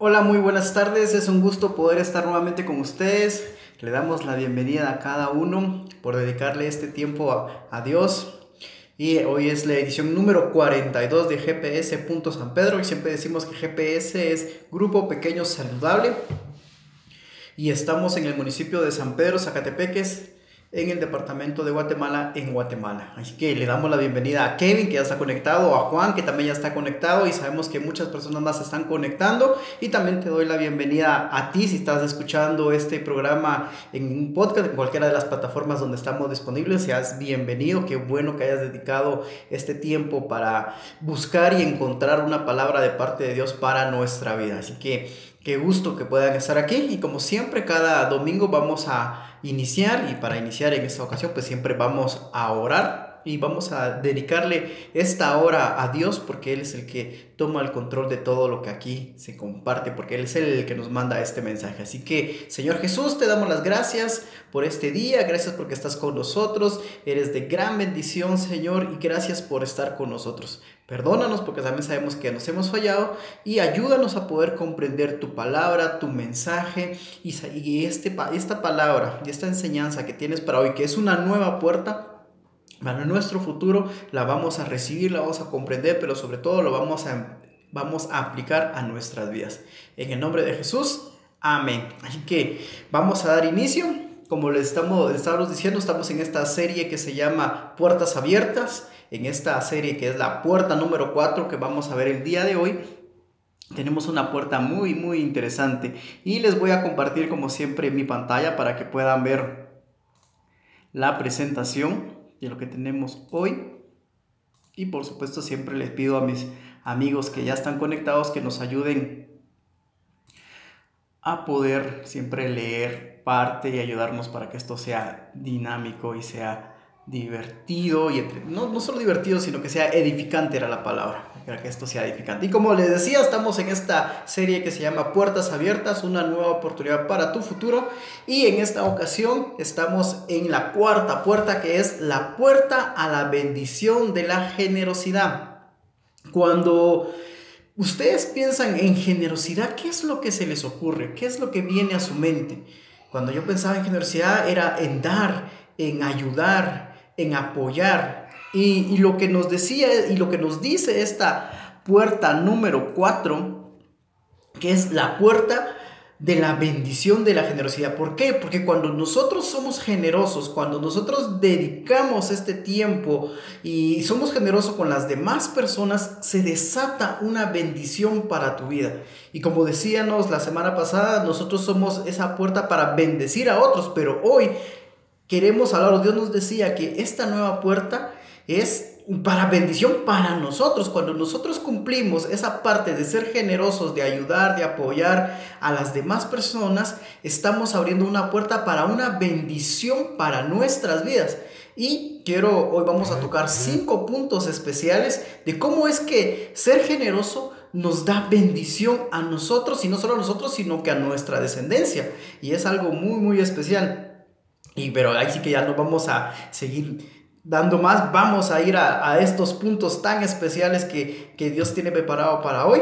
Hola, muy buenas tardes. Es un gusto poder estar nuevamente con ustedes. Le damos la bienvenida a cada uno por dedicarle este tiempo a, Dios. Y hoy es la edición número 42 de GPS. San Pedro. Y siempre decimos que GPS es Grupo Pequeño Saludable. Y estamos en el municipio de San Pedro, Zacatepeques, en el departamento de Guatemala, en Guatemala. Así que le damos la bienvenida a Kevin, que ya está conectado, a Juan, que también ya está conectado, y sabemos que muchas personas más se están conectando. Y también te doy la bienvenida a ti si estás escuchando este programa en un podcast, en cualquiera de las plataformas donde estamos disponibles. Seas bienvenido, qué bueno que hayas dedicado este tiempo para buscar y encontrar una palabra de parte de Dios para nuestra vida. Así que Qué gusto que puedan estar aquí. Y como siempre cada domingo vamos a iniciar y para iniciar en esta ocasión pues siempre vamos a orar y vamos a dedicarle esta hora a Dios porque Él es el que toma el control de todo lo que aquí se comparte, porque Él es el que nos manda este mensaje. Así que, Señor Jesús, te damos las gracias por este día, gracias porque estás con nosotros, eres de gran bendición, Señor, y gracias por estar con nosotros. Perdónanos porque también sabemos que nos hemos fallado y ayúdanos a poder comprender tu palabra, tu mensaje y, este, esta palabra y esta enseñanza que tienes para hoy, que es una nueva puerta para nuestro futuro la vamos a recibir, la vamos a comprender, pero sobre todo lo vamos a, vamos a aplicar a nuestras vidas. En el nombre de Jesús, amén. Así que vamos a dar inicio. Como les estamos, estamos diciendo, estamos en esta serie que se llama Puertas Abiertas. En esta serie que es la puerta número 4 que vamos a ver el día de hoy. Tenemos una puerta muy, muy interesante. Y les voy a compartir como siempre mi pantalla para que puedan ver la presentación de lo que tenemos hoy. Y por supuesto siempre les pido a mis amigos que ya están conectados que nos ayuden a poder siempre leer parte y ayudarnos para que esto sea dinámico y sea divertido y no, no solo divertido, sino que sea edificante era la palabra, para que esto sea edificante. Y como les decía, estamos en esta serie que se llama Puertas Abiertas, una nueva oportunidad para tu futuro. Y en esta ocasión estamos en la cuarta puerta, que es la puerta a la bendición de la generosidad. Cuando ustedes piensan en generosidad, ¿qué es lo que se les ocurre? ¿Qué es lo que viene a su mente? Cuando yo pensaba en generosidad era en dar, en ayudar, en apoyar. Y, lo que nos decía y lo que nos dice esta puerta número 4, que es la puerta de la bendición de la generosidad. ¿Por qué? Porque cuando nosotros somos generosos, cuando nosotros dedicamos este tiempo y somos generosos con las demás personas, se desata una bendición para tu vida. Y como decíamos la semana pasada, nosotros somos esa puerta para bendecir a otros, pero hoy queremos hablar, Dios nos decía que esta nueva puerta es para bendición para nosotros. Cuando nosotros cumplimos esa parte de ser generosos, de ayudar, de apoyar a las demás personas, estamos abriendo una puerta para una bendición para nuestras vidas. Y quiero, hoy vamos a tocar cinco puntos especiales de cómo es que ser generoso nos da bendición a nosotros, y no solo a nosotros, sino que a nuestra descendencia. Y es algo muy, muy especial. Y, pero ahí sí que ya no vamos a seguir dando más, vamos a ir a, estos puntos tan especiales que, que Dios tiene preparado para hoy.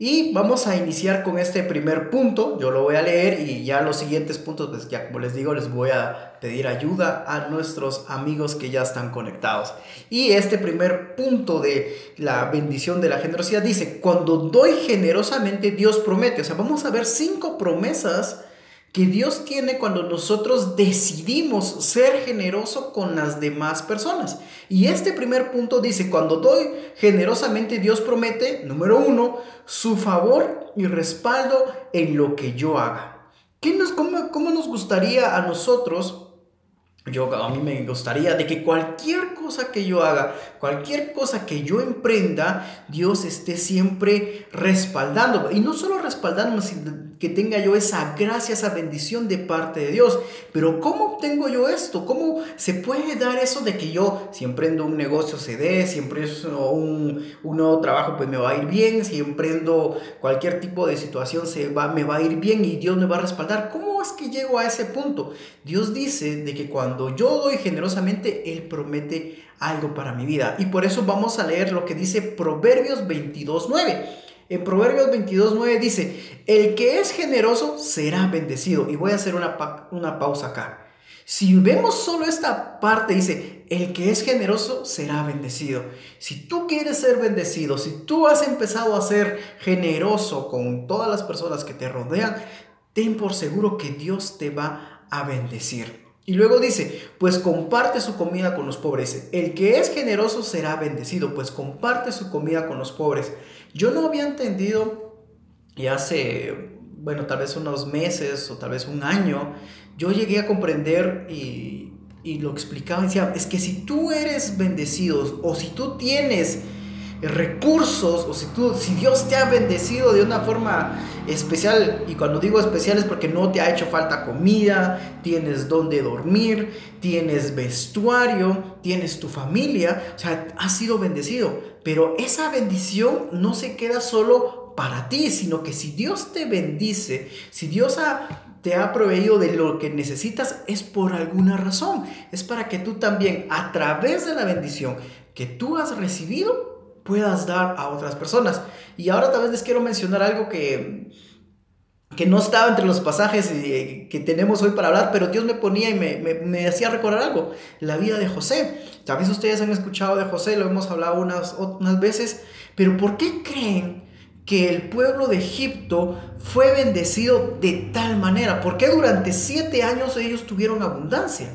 Y vamos a iniciar con este primer punto. Yo lo voy a leer y ya los siguientes puntos, pues ya como les digo, les voy a pedir ayuda a nuestros amigos que ya están conectados. Y este primer punto de la bendición de la generosidad dice, cuando doy generosamente, Dios promete. O sea, vamos a ver cinco promesas que Dios tiene cuando nosotros decidimos ser generoso con las demás personas. Y este primer punto dice, cuando doy generosamente, Dios promete, número uno, su favor y respaldo en lo que yo haga. ¿Qué nos, cómo, ¿Cómo nos gustaría a nosotros? Yo, a mí me gustaría de que cualquier cosa que yo haga, cualquier cosa que yo emprenda, Dios esté siempre respaldando. Y no solo respaldando, sino que tenga yo esa gracia, esa bendición de parte de Dios. Pero ¿cómo obtengo yo esto? ¿Cómo se puede dar eso de que yo, si emprendo un negocio, se dé, si emprendo un, un nuevo trabajo, pues me va a ir bien, si emprendo cualquier tipo de situación, se va, me va a ir bien y Dios me va a respaldar? ¿Cómo es que llego a ese punto? Dios dice de que cuando yo doy generosamente, Él promete algo para mi vida. Y por eso vamos a leer lo que dice Proverbios 22.9. En Proverbios 22.9 dice, el que es generoso será bendecido. Y voy a hacer una, una pausa acá. Si vemos solo esta parte, dice, el que es generoso será bendecido. Si tú quieres ser bendecido, si tú has empezado a ser generoso con todas las personas que te rodean, ten por seguro que Dios te va a bendecir. Y luego dice, pues comparte su comida con los pobres. El que es generoso será bendecido, pues comparte su comida con los pobres. Yo no había entendido, y hace, bueno, tal vez unos meses o tal vez un año, yo llegué a comprender y, y lo explicaba, decía, es que si tú eres bendecido o si tú tienes recursos o si tú si Dios te ha bendecido de una forma especial y cuando digo especial es porque no te ha hecho falta comida, tienes donde dormir, tienes vestuario, tienes tu familia, o sea, has sido bendecido, pero esa bendición no se queda solo para ti, sino que si Dios te bendice, si Dios te ha proveído de lo que necesitas es por alguna razón. Es para que tú también, a través de la bendición que tú has recibido, puedas dar a otras personas. Y ahora tal vez les quiero mencionar algo que, que no estaba entre los pasajes eh, que tenemos hoy para hablar, pero Dios me ponía y me, me, hacía recordar algo, la vida de José. Tal vez ustedes han escuchado de José, lo hemos hablado unas, unas veces, pero ¿por qué creen que el pueblo de Egipto fue bendecido de tal manera? ¿Por qué durante siete años ellos tuvieron abundancia?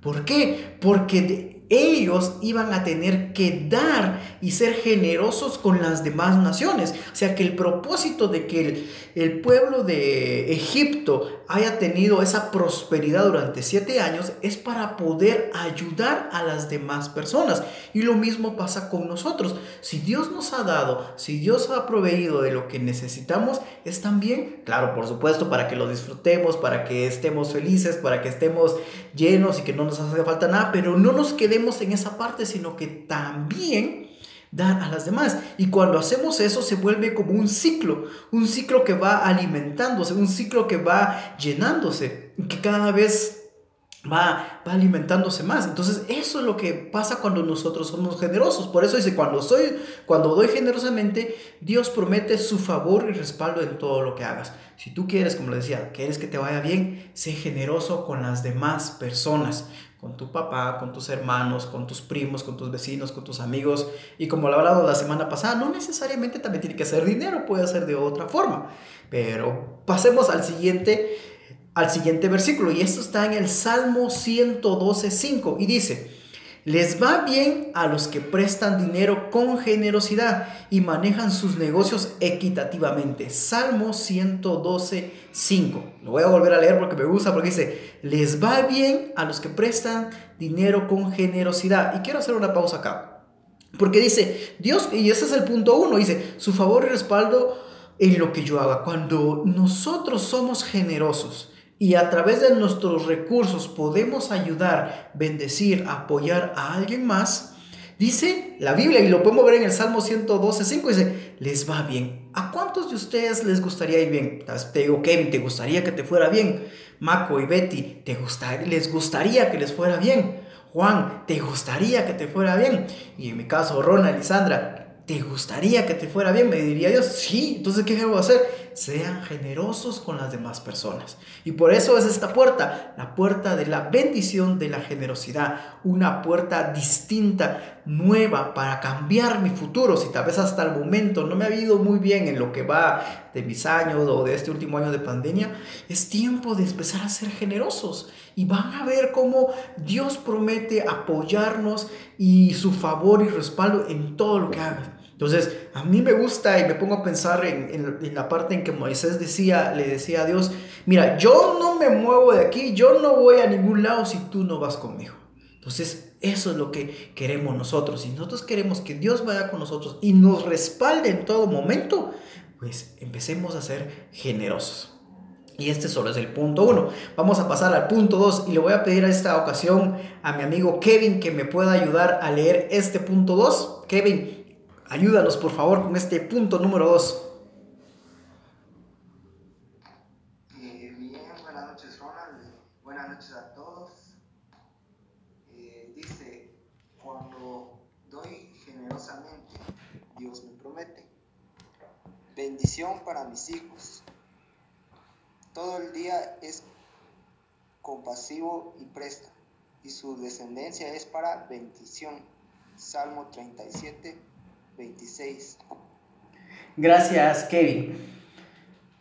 ¿Por qué? Porque ellos iban a tener que dar y ser generosos con las demás naciones. O sea que el propósito de que el, pueblo de Egipto haya tenido esa prosperidad durante siete años es para poder ayudar a las demás personas. Y lo mismo pasa con nosotros. Si Dios nos ha dado, si Dios ha proveído de lo que necesitamos, es también, claro, por supuesto, para que lo disfrutemos, para que estemos felices, para que estemos llenos y que no nos hace falta nada, pero no nos quedemos en esa parte, sino que también dar a las demás. Y cuando hacemos eso se vuelve como un ciclo, un ciclo que va alimentándose, un ciclo que va llenándose, que cada vez va, va alimentándose más. Entonces eso es lo que pasa cuando nosotros somos generosos. Por eso dice, cuando, soy, cuando doy generosamente, Dios promete su favor y respaldo en todo lo que hagas. Si tú quieres, como le decía, quieres que te vaya bien, sé generoso con las demás personas con tu papá, con tus hermanos, con tus primos, con tus vecinos, con tus amigos. Y como lo he hablado la semana pasada, no necesariamente también tiene que ser dinero, puede ser de otra forma. Pero pasemos al siguiente, al siguiente versículo. Y esto está en el Salmo 112.5 y dice, les va bien a los que prestan dinero con generosidad y manejan sus negocios equitativamente. Salmo 112, 5. Lo voy a volver a leer porque me gusta, porque dice, les va bien a los que prestan dinero con generosidad. Y quiero hacer una pausa acá. Porque dice, Dios, y ese es el punto uno, dice, su favor y respaldo en lo que yo haga. Cuando nosotros somos generosos, y a través de nuestros recursos podemos ayudar, bendecir, apoyar a alguien más, dice la Biblia, y lo podemos ver en el Salmo 112, 5, dice, les va bien. ¿A cuántos de ustedes les gustaría ir bien? Te digo, Kevin, ¿te gustaría que te fuera bien? Maco y Betty, ¿te gustaría, ¿les gustaría que les fuera bien? Juan, ¿te gustaría que te fuera bien? Y en mi caso, Ronald y Sandra, ¿te gustaría que te fuera bien? Me diría Dios, sí, entonces ¿qué debo hacer? Sean generosos con las demás personas. Y por eso es esta puerta, la puerta de la bendición de la generosidad, una puerta distinta, nueva, para cambiar mi futuro. Si tal vez hasta el momento no me ha ido muy bien en lo que va de mis años o de este último año de pandemia, es tiempo de empezar a ser generosos. Y van a ver cómo Dios promete apoyarnos y su favor y respaldo en todo lo que hagas. Entonces, a mí me gusta y me pongo a pensar en, la parte en que Moisés decía, le decía a Dios, mira, yo no me muevo de aquí, yo no voy a ningún lado si tú no vas conmigo. Entonces, eso es lo que queremos nosotros. Si nosotros queremos que Dios vaya con nosotros y nos respalde en todo momento, pues empecemos a ser generosos. Y este solo es el punto uno. Vamos a pasar al punto dos y le voy a pedir a esta ocasión a mi amigo Kevin que me pueda ayudar a leer este punto dos. Kevin, Ayúdanos por favor con este punto número 2. Eh, bien, buenas noches Ronald, buenas noches a todos. Eh, dice, cuando doy generosamente, Dios me promete. bendición para mis hijos. Todo el día es compasivo y presta, y su descendencia es para bendición. Salmo 37, 26. Gracias, Kevin.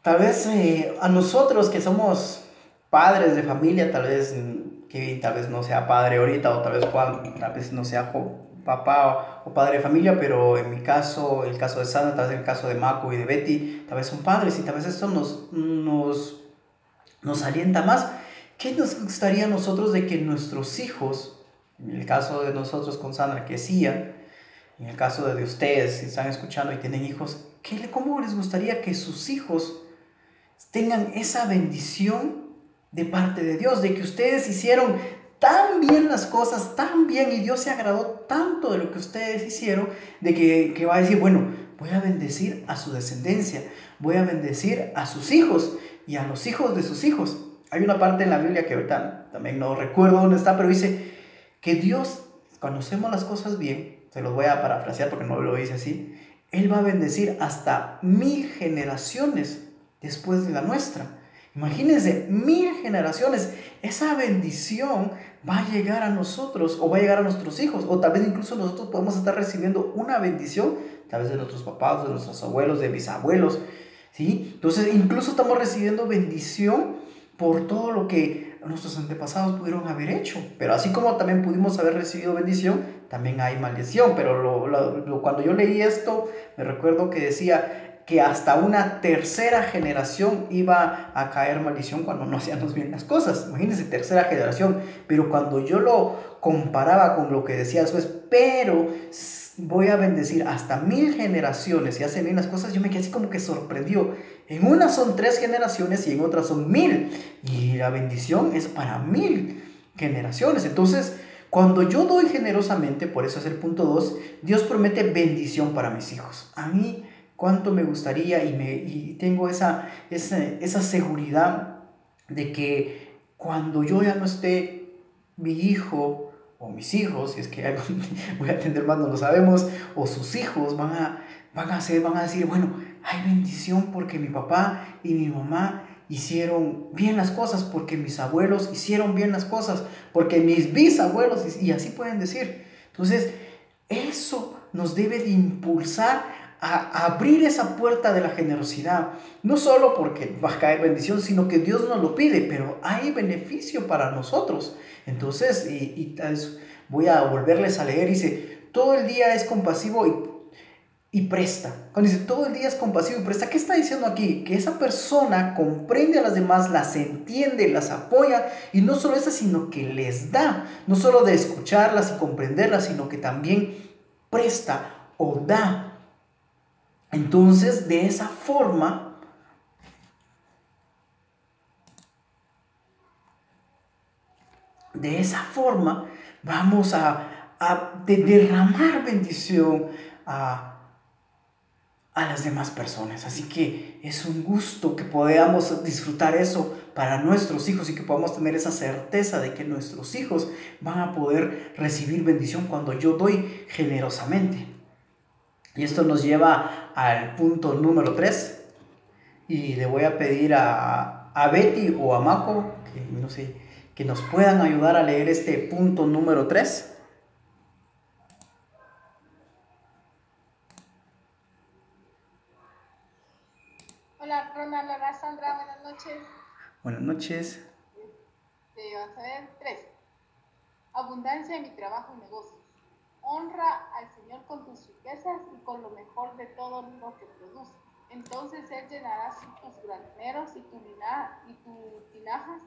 Tal vez eh, a nosotros que somos padres de familia, tal vez Kevin tal vez no sea padre ahorita, o tal vez tal vez no sea papá o, padre de familia, pero en mi caso, el caso de Sandra, tal vez el caso de Mako y de Betty, tal vez son padres y tal vez esto nos, nos, nos alienta más. ¿Qué nos gustaría a nosotros de que nuestros hijos, en el caso de nosotros con Sandra, que decía, en el caso de ustedes, si están escuchando y tienen hijos, ¿qué, ¿cómo les gustaría que sus hijos tengan esa bendición de parte de Dios, de que ustedes hicieron tan bien las cosas, tan bien, y Dios se agradó tanto de lo que ustedes hicieron, de que, que va a decir, bueno, voy a bendecir a su descendencia, voy a bendecir a sus hijos y a los hijos de sus hijos. Hay una parte en la Biblia que ahorita también no recuerdo dónde está, pero dice que Dios, cuando hacemos las cosas bien, se los voy a parafrasear porque no lo dice así, Él va a bendecir hasta mil generaciones después de la nuestra. Imagínense, mil generaciones. Esa bendición va a llegar a nosotros o va a llegar a nuestros hijos. O tal vez incluso nosotros podemos estar recibiendo una bendición, tal vez de nuestros papás, de nuestros abuelos, de bisabuelos. ¿sí? Entonces, incluso estamos recibiendo bendición por todo lo que nuestros antepasados pudieron haber hecho. Pero así como también pudimos haber recibido bendición, también hay maldición. Pero cuando yo leí esto, me recuerdo que decía, que hasta una tercera generación iba a caer maldición cuando no hacíamos bien las cosas. Imagínense, tercera generación. Pero cuando yo lo comparaba con lo que decía después, pero voy a bendecir hasta mil generaciones y hace bien las cosas, yo me quedé así como que sorprendió. En una son tres generaciones y en otra son mil. Y la bendición es para mil generaciones. Entonces, cuando yo doy generosamente, por eso es el punto 2, Dios promete bendición para mis hijos. A mí cuánto me gustaría y, me, y tengo esa, esa, esa seguridad de que cuando yo ya no esté, mi hijo o mis hijos, si es que voy a atender más, no lo sabemos, o sus hijos van a, van a, hacer, van a decir, bueno, hay bendición porque mi papá y mi mamá hicieron bien las cosas, porque mis abuelos hicieron bien las cosas, porque mis bisabuelos, y así pueden decir. Entonces, eso nos debe de impulsar a abrir esa puerta de la generosidad. No solo porque va a caer bendición, sino que Dios nos lo pide, pero hay beneficio para nosotros. Entonces, y, voy a volverles a leer, dice, todo el día es compasivo y, y presta. Cuando dice, todo el día es compasivo y presta, ¿qué está diciendo aquí? Que esa persona comprende a las demás, las entiende, las apoya, y no solo eso, sino que les da, no solo de escucharlas y comprenderlas, sino que también presta o da entonces, de esa forma, de esa forma, vamos a, derramar bendición a, las demás personas. Así que es un gusto que podamos disfrutar eso para nuestros hijos y que podamos tener esa certeza de que nuestros hijos van a poder recibir bendición cuando yo doy generosamente. Y esto nos lleva al punto número 3. Y le voy a pedir a, a Betty o a Mako que, no sé, que nos puedan ayudar a leer este punto número 3. Hola, Ronald, hola Sandra, buenas noches. Buenas noches. A ver tres. Abundancia en mi trabajo y negocio honra al Señor con tus riquezas y con lo mejor de todo lo que produce. Entonces Él llenará tus graneros y tu, y tus tinajas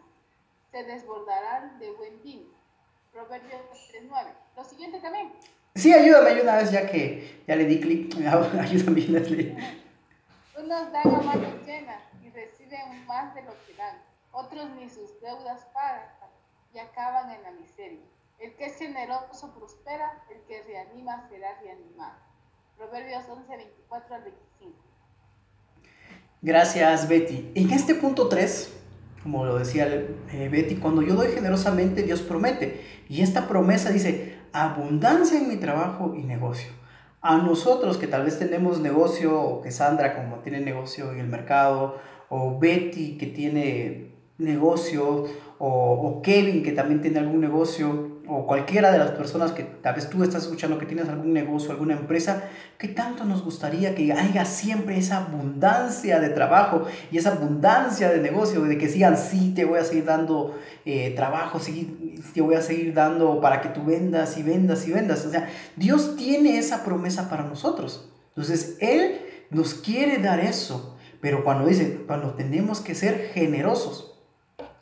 se desbordarán de buen vino. Proverbios 3.9. Lo siguiente también. Sí, ayúdame, ayúdame ya que ya le di clic. ayúdame, Leslie. Unos dan a manos llenas reciben más de lo que dan. Otros ni sus deudas pagan y acaban en la miseria. El que es generoso prospera, el que reanima será reanimado. Proverbios 11, 24 al 25. Gracias, Betty. En este punto 3, como lo decía eh, Betty, cuando yo doy generosamente, Dios promete. Y esta promesa dice, abundancia en mi trabajo y negocio. a nosotros que tal vez tenemos negocio, o que Sandra como tiene negocio en el mercado, o Betty que tiene negocio, o, o Kevin que también tiene algún negocio, o cualquiera de las personas que tal vez tú estás escuchando que tienes algún negocio, alguna empresa, ¿qué tanto nos gustaría que haya siempre esa abundancia de trabajo y esa abundancia de negocio, de que sigan, sí, te voy a seguir dando eh, trabajo, sí, te voy a seguir dando para que tú vendas y vendas y vendas? O sea, Dios tiene esa promesa para nosotros. Entonces, Él nos quiere dar eso, pero cuando dice, cuando tenemos que ser generosos,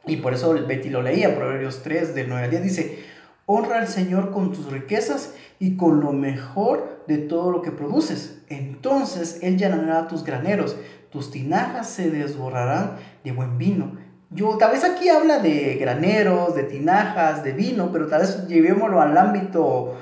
y por eso Betty lo leía, Proverbios 3, del 9 al 10, dice, Honra al Señor con tus riquezas y con lo mejor de todo lo que produces. Entonces Él llenará tus graneros, tus tinajas se desborrarán de buen vino. Yo, tal vez aquí habla de graneros, de tinajas, de vino, pero tal vez llevémoslo al ámbito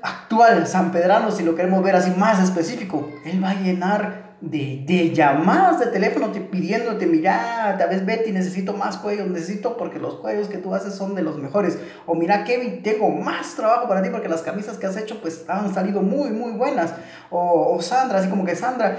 actual, San Pedrano, si lo queremos ver así más específico. Él va a llenar de, de, llamadas de teléfono te, pidiéndote, mira, tal vez Betty, necesito más cuellos, necesito porque los cuellos que tú haces son de los mejores. O mira, Kevin, tengo más trabajo para ti porque las camisas que has hecho pues han salido muy, muy buenas. O, o Sandra, así como que Sandra,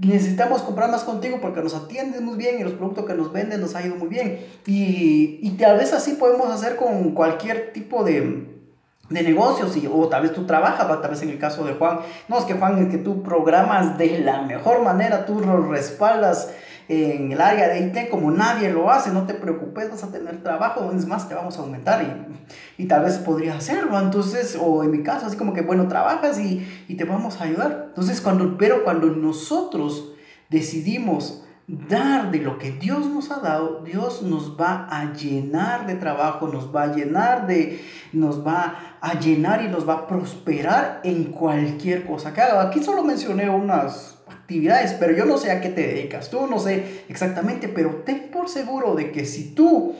necesitamos comprar más contigo porque nos atiendes muy bien y los productos que nos venden nos ha ido muy bien. Y, y tal vez así podemos hacer con cualquier tipo de de negocios y, o tal vez tú trabajas, tal vez en el caso de Juan, no, es que Juan, es que tú programas de la mejor manera, tú lo respaldas en el área de IT como nadie lo hace, no te preocupes, vas a tener trabajo, es más, te vamos a aumentar y, y tal vez podrías hacerlo, entonces, o en mi caso, así como que, bueno, trabajas y, y te vamos a ayudar. Entonces, cuando, pero cuando nosotros decidimos dar de lo que Dios nos ha dado, Dios nos va a llenar de trabajo, nos va a llenar de, nos va a llenar y nos va a prosperar en cualquier cosa que haga. Aquí solo mencioné unas actividades, pero yo no sé a qué te dedicas, tú no sé exactamente, pero ten por seguro de que si tú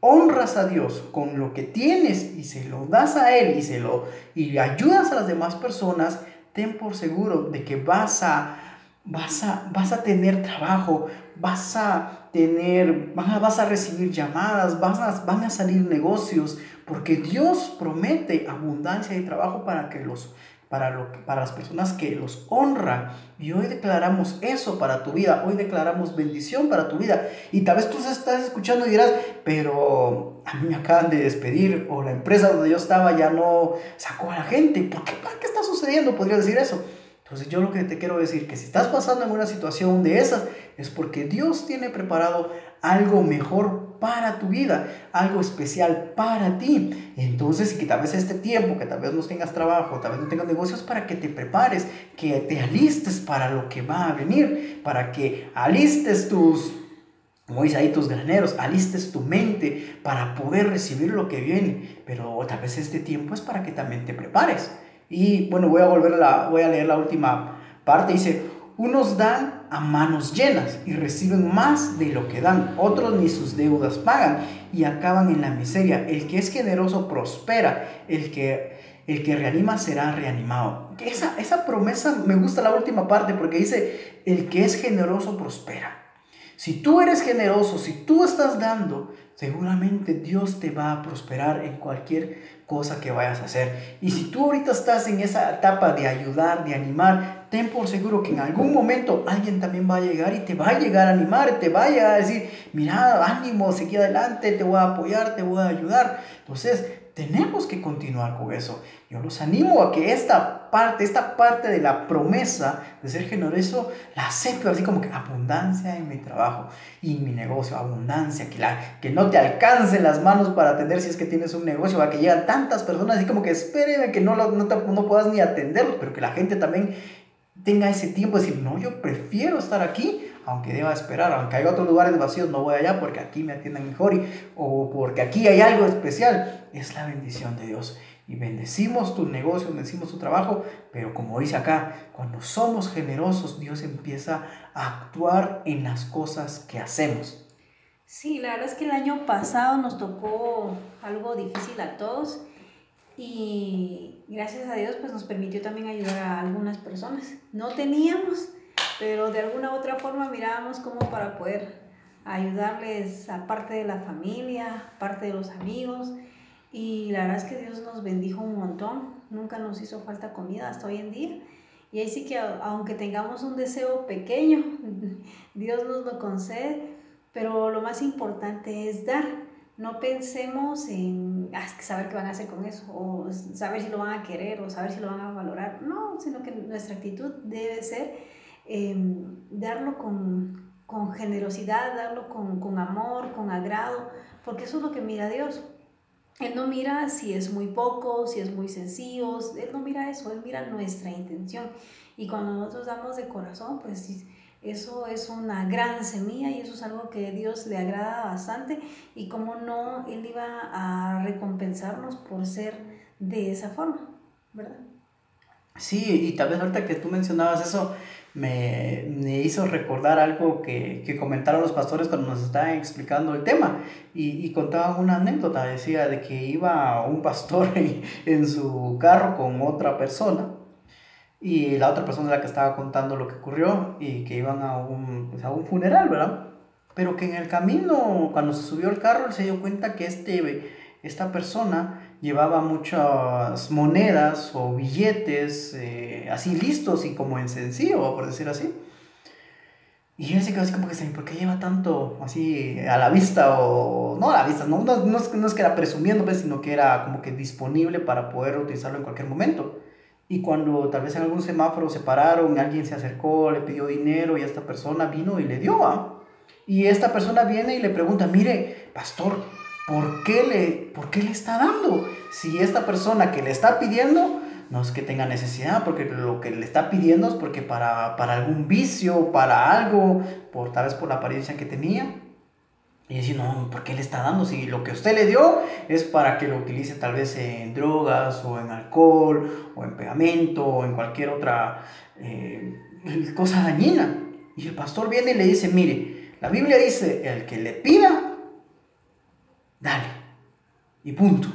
honras a Dios con lo que tienes y se lo das a Él y, se lo, y ayudas a las demás personas, ten por seguro de que vas a vas a, vas a tener trabajo, vas a tener, vas a recibir llamadas, vas a, van a salir negocios, porque Dios promete abundancia de trabajo para que los para, lo, para las personas que los honran. Y hoy declaramos eso para tu vida, hoy declaramos bendición para tu vida. Y tal vez tú estás escuchando y dirás, pero a mí me acaban de despedir o la empresa donde yo estaba ya no sacó a la gente. ¿Por qué, ¿Qué está sucediendo? Podría decir eso. Entonces yo lo que te quiero decir, que si estás pasando en una situación de esas, es porque Dios tiene preparado algo mejor para tu vida, algo especial para ti. Entonces, que tal vez este tiempo, que tal vez no tengas trabajo, tal vez no tengas negocios, para que te prepares, que te alistes para lo que va a venir, para que alistes tus, como dice ahí, tus graneros, alistes tu mente para poder recibir lo que viene. Pero tal vez este tiempo es para que también te prepares. Y bueno, voy a volver la, voy a leer la última parte. Dice, unos dan a manos llenas y reciben más de lo que dan. Otros ni sus deudas pagan y acaban en la miseria. El que es generoso prospera. El que, el que reanima será reanimado. Esa, esa promesa me gusta la última parte porque dice, el que es generoso prospera. Si tú eres generoso, si tú estás dando, seguramente Dios te va a prosperar en cualquier cosa que vayas a hacer. Y si tú ahorita estás en esa etapa de ayudar, de animar, ten por seguro que en algún momento alguien también va a llegar y te va a llegar a animar, te vaya a decir, mira, ánimo, seguí adelante, te voy a apoyar, te voy a ayudar. Entonces, tenemos que continuar con eso. Yo los animo a que esta parte, esta parte de la promesa de ser generoso, la acepten así como que abundancia en mi trabajo y en mi negocio, abundancia, que, la, que no te alcancen las manos para atender si es que tienes un negocio, a que llegan tantas personas así como que espérenme que no, no, no puedas ni atenderlos, pero que la gente también tenga ese tiempo de decir, no, yo prefiero estar aquí aunque deba esperar, aunque haya otros lugares vacíos, no voy allá porque aquí me atienden mejor y, o porque aquí hay algo especial. Es la bendición de Dios. Y bendecimos tu negocio, bendecimos tu trabajo, pero como dice acá, cuando somos generosos, Dios empieza a actuar en las cosas que hacemos. Sí, la verdad es que el año pasado nos tocó algo difícil a todos y gracias a Dios pues nos permitió también ayudar a algunas personas. No teníamos, pero de alguna u otra forma mirábamos cómo para poder ayudarles a parte de la familia, parte de los amigos, y la verdad es que Dios nos bendijo un montón. nunca nos hizo falta comida hasta hoy en día. Y ahí sí que aunque tengamos un deseo pequeño, Dios nos lo concede, pero lo más importante es dar. No pensemos en ah, saber qué van a hacer con eso, o saber si lo van a querer, o saber si lo van a valorar. No, sino que nuestra actitud debe ser em, darlo con, con, generosidad, darlo con, con amor, con agrado, porque eso es lo que mira Dios. Él no mira si es muy poco, si es muy sencillo, Él no mira eso, Él mira nuestra intención. Y cuando nosotros damos de corazón, pues eso es una gran semilla y eso es algo que a Dios le agrada bastante. Y como no, Él iba a recompensarnos por ser de esa forma, ¿verdad? Sí, y tal vez ahorita que tú mencionabas eso, me, hizo recordar algo que, comentaron los pastores cuando nos estaban explicando el tema y, y contaban una anécdota, decía de que iba un pastor en, su carro con otra persona y la otra persona la que estaba contando lo que ocurrió y que iban a un, pues, a un funeral, ¿verdad? Pero que en el camino, cuando se subió el carro, él se dio cuenta que este, esta persona llevaba muchas monedas o billetes eh, así listos y como en sencillo, por decir así. Y se quedó así como que, ¿por qué lleva tanto así a la vista? O no a la vista, no, no, no, es, no es que era presumiendo, pues, sino que era como que disponible para poder utilizarlo en cualquier momento. Y cuando tal vez en algún semáforo se pararon, alguien se acercó, le pidió dinero y esta persona vino y le dio. Y esta persona viene y le pregunta, mire, pastor, ¿por qué, le, ¿por qué le está dando? Si esta persona que le está pidiendo no es que tenga necesidad, porque lo que le está pidiendo es porque para, para algún vicio, para algo, por, tal vez por la apariencia que tenía. Y decir, no, ¿por qué le está dando? Si lo que usted le dio es para que lo utilice tal vez en drogas o en alcohol o en pegamento o en cualquier otra eh, cosa dañina. Y el pastor viene y le dice, mire, la Biblia dice, el que le pida, dale. Y punto.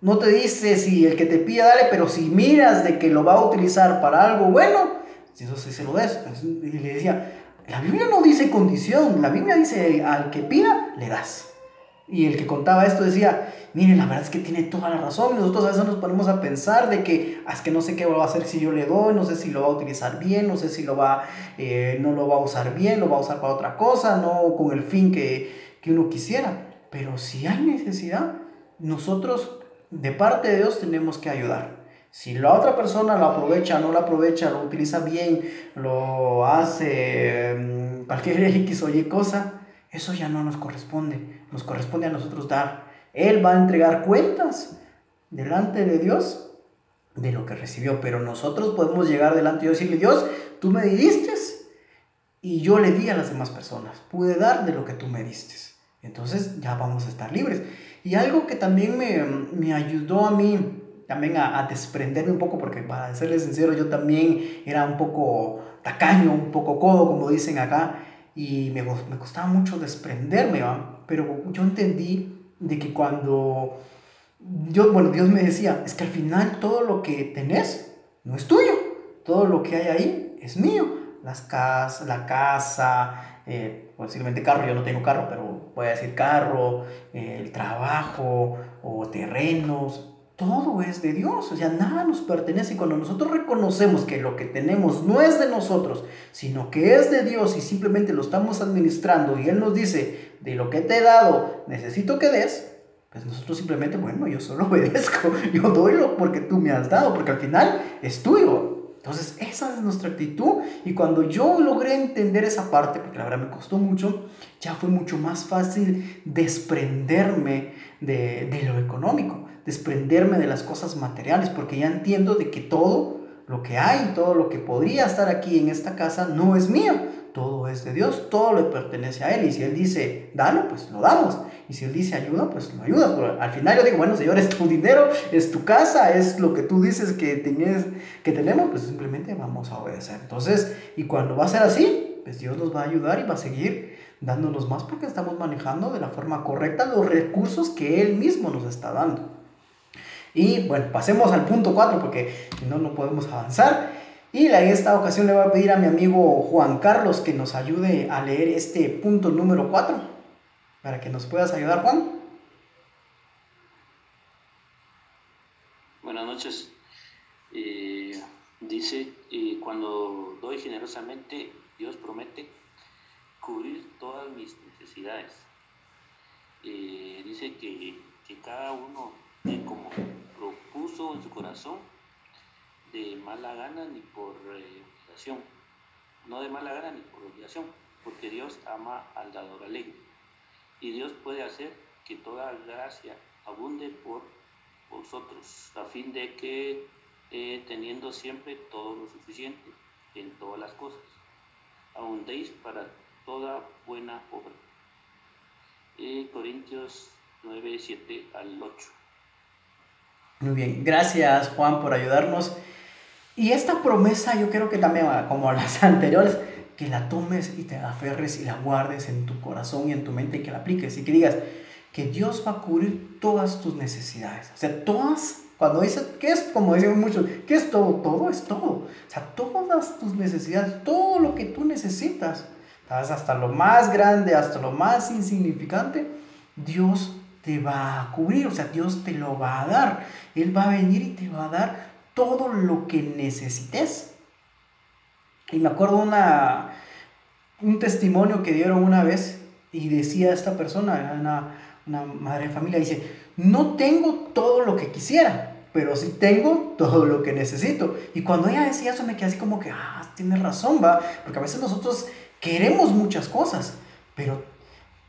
No te dice si el que te pida, dale, pero si miras de que lo va a utilizar para algo bueno, si sí se lo des. Y le decía, la Biblia no dice condición, la Biblia dice al que pida, le das. Y el que contaba esto decía, miren, la verdad es que tiene toda la razón. Nosotros a veces nos ponemos a pensar de que, ah, es que no sé qué va a hacer si yo le doy, no sé si lo va a utilizar bien, no sé si lo va, eh, no lo va a usar bien, lo va a usar para otra cosa, no con el fin que, que uno quisiera. Pero si hay necesidad, nosotros de parte de Dios tenemos que ayudar. Si la otra persona lo aprovecha, no lo aprovecha, lo utiliza bien, lo hace mm, cualquier X o Y cosa, eso ya no nos corresponde. Nos corresponde a nosotros dar. Él va a entregar cuentas delante de Dios de lo que recibió, pero nosotros podemos llegar delante de Dios y decirle, Dios, tú me diste y yo le di a las demás personas. Pude dar de lo que tú me diste. Entonces ya vamos a estar libres. Y algo que también me, me ayudó a mí también a, a, desprenderme un poco, porque para serles sincero, yo también era un poco tacaño, un poco codo, como dicen acá, y me, me costaba mucho desprenderme, ¿va? pero yo entendí de que cuando yo, bueno, Dios me decía, es que al final todo lo que tenés no es tuyo, todo lo que hay ahí es mío, las casas, la casa, eh, posiblemente carro, yo no tengo carro, pero a decir carro, el trabajo o terrenos, todo es de Dios, o sea, nada nos pertenece. Y cuando nosotros reconocemos que lo que tenemos no es de nosotros, sino que es de Dios y simplemente lo estamos administrando y Él nos dice, de lo que te he dado, necesito que des, pues nosotros simplemente, bueno, yo solo obedezco, yo doy lo porque tú me has dado, porque al final es tuyo. Entonces, esa es nuestra actitud. Y cuando yo logré entender esa parte, porque la verdad me costó mucho, ya fue mucho más fácil desprenderme de, de lo económico desprenderme de las cosas materiales, porque ya entiendo de que todo lo que hay, todo lo que podría estar aquí en esta casa no es mío, todo es de Dios, todo le pertenece a Él. Y si Él dice, dalo, pues lo damos. Y si Él dice, ayuda, pues lo ayudas. Pero al final yo digo, bueno, Señor, es tu dinero, es tu casa, es lo que tú dices que, tienes, que tenemos, pues simplemente vamos a obedecer. Entonces, y cuando va a ser así, pues Dios nos va a ayudar y va a seguir dándonos más porque estamos manejando de la forma correcta los recursos que Él mismo nos está dando. Y bueno, pasemos al punto 4 porque si no, no podemos avanzar. Y en esta ocasión le voy a pedir a mi amigo Juan Carlos que nos ayude a leer este punto número 4. Para que nos puedas ayudar, Juan. Buenas noches. dice, eh, cuando doy generosamente, Dios promete cubrir todas mis necesidades. Eh, dice que, cada uno, como propuso en su corazón, de mala gana ni por obligación, no de mala gana ni por obligación, porque Dios ama al dador alegre. Y Dios puede hacer que toda gracia abunde por vosotros, a fin de que eh, teniendo siempre todo lo suficiente en todas las cosas, abundéis para toda buena obra. Corintios 9, 7 al 8. Muy bien, gracias Juan por ayudarnos. Y esta promesa yo creo que también, como las anteriores, que la tomes y te aferres y la guardes en tu corazón y en tu mente y que la apliques y que digas que Dios va a cubrir todas tus necesidades. O sea, todas, cuando dices, ¿qué es? Como decimos muchos, ¿qué es todo? Todo es todo. O sea, todas tus necesidades, todo lo que tú necesitas, hasta lo más grande, hasta lo más insignificante, Dios te va a cubrir, o sea, Dios te lo va a dar. Él va a venir y te va a dar todo lo que necesites. Y me acuerdo una, un testimonio que dieron una vez y decía esta persona, una, una madre de familia, dice, no tengo todo lo que quisiera, pero sí tengo todo lo que necesito. Y cuando ella decía eso me quedé así como que, ah, tiene razón, va, porque a veces nosotros queremos muchas cosas, pero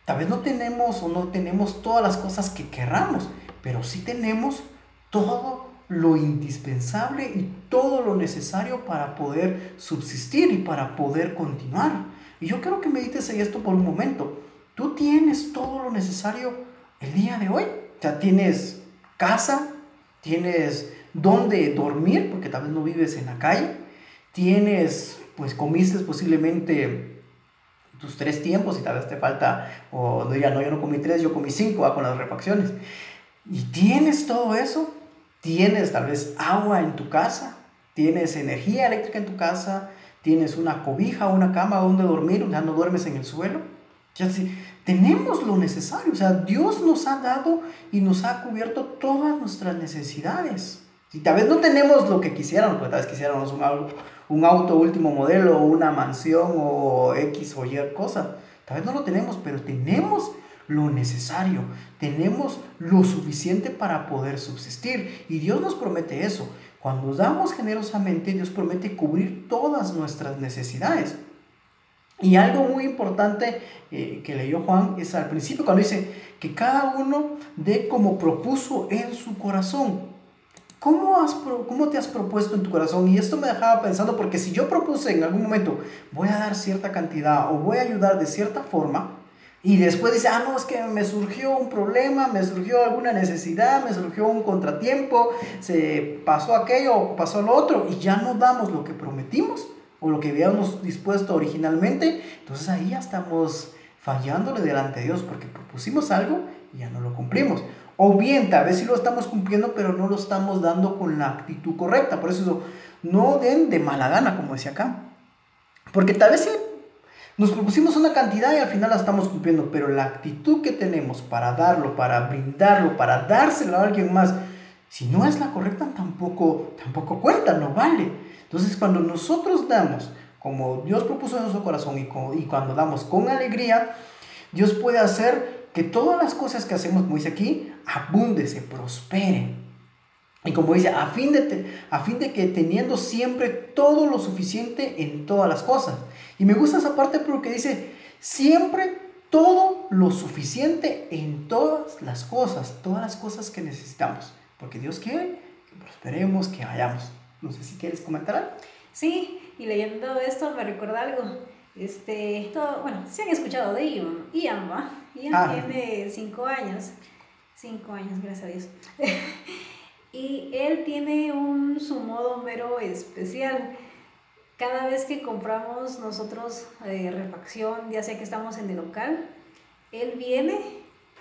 tal vez no tenemos o no tenemos todas las cosas que querramos, pero sí tenemos todo lo indispensable y todo lo necesario para poder subsistir y para poder continuar. Y yo quiero que medites en esto por un momento. Tú tienes todo lo necesario el día de hoy. O sea, tienes casa, tienes dónde dormir, porque tal vez no vives en la calle. Tienes, pues comiste posiblemente tus tres tiempos y tal vez te falta, o no diría, no, yo no comí tres, yo comí cinco con las refacciones. Y tienes todo eso tienes tal vez agua en tu casa, tienes energía eléctrica en tu casa, tienes una cobija, una cama donde dormir, ya no duermes en el suelo. Ya tenemos lo necesario, o sea, Dios nos ha dado y nos ha cubierto todas nuestras necesidades. Si tal vez no tenemos lo que quisiéramos, pues tal vez quisiéramos un, un auto último modelo, una mansión o X o Y cosa, tal vez no lo tenemos, pero tenemos lo necesario, tenemos lo suficiente para poder subsistir. Y Dios nos promete eso. Cuando damos generosamente, Dios promete cubrir todas nuestras necesidades. Y algo muy importante eh, que leyó Juan es al principio cuando dice que cada uno dé como propuso en su corazón. ¿Cómo, has, ¿Cómo te has propuesto en tu corazón? Y esto me dejaba pensando porque si yo propuse en algún momento voy a dar cierta cantidad o voy a ayudar de cierta forma, y después dice, ah, no, es que me surgió un problema, me surgió alguna necesidad, me surgió un contratiempo, se pasó aquello pasó lo otro, y ya no damos lo que prometimos o lo que habíamos dispuesto originalmente, entonces ahí ya estamos fallándole delante de Dios porque propusimos algo y ya no lo cumplimos. O bien, tal vez sí lo estamos cumpliendo, pero no lo estamos dando con la actitud correcta. Por eso, no den de mala gana, como decía acá. Porque tal vez sí nos propusimos una cantidad y al final la estamos cumpliendo, pero la actitud que tenemos para darlo, para brindarlo, para dárselo a alguien más, si no es la correcta, tampoco, tampoco cuenta, no vale. Entonces, cuando nosotros damos, como Dios propuso en nuestro corazón y, cuando damos con alegría, Dios puede hacer que todas las cosas que hacemos, como dice aquí, abunde, se prospere. Y como dice, a fin, de a fin de que teniendo siempre todo lo suficiente en todas las cosas. Y me gusta esa parte porque dice, siempre todo lo suficiente en todas las cosas, todas las cosas que necesitamos. Porque Dios quiere que prosperemos, que vayamos. No sé si quieres comentar algo. Sí, y leyendo esto me recuerda algo. Este, todo, bueno, se han escuchado de Ian, Ian, ¿va? Ian ah. tiene cinco años. Cinco años, gracias a Dios. y él tiene un, su modo mero especial cada vez que compramos nosotros eh, refacción, ya sea que estamos en el local, él viene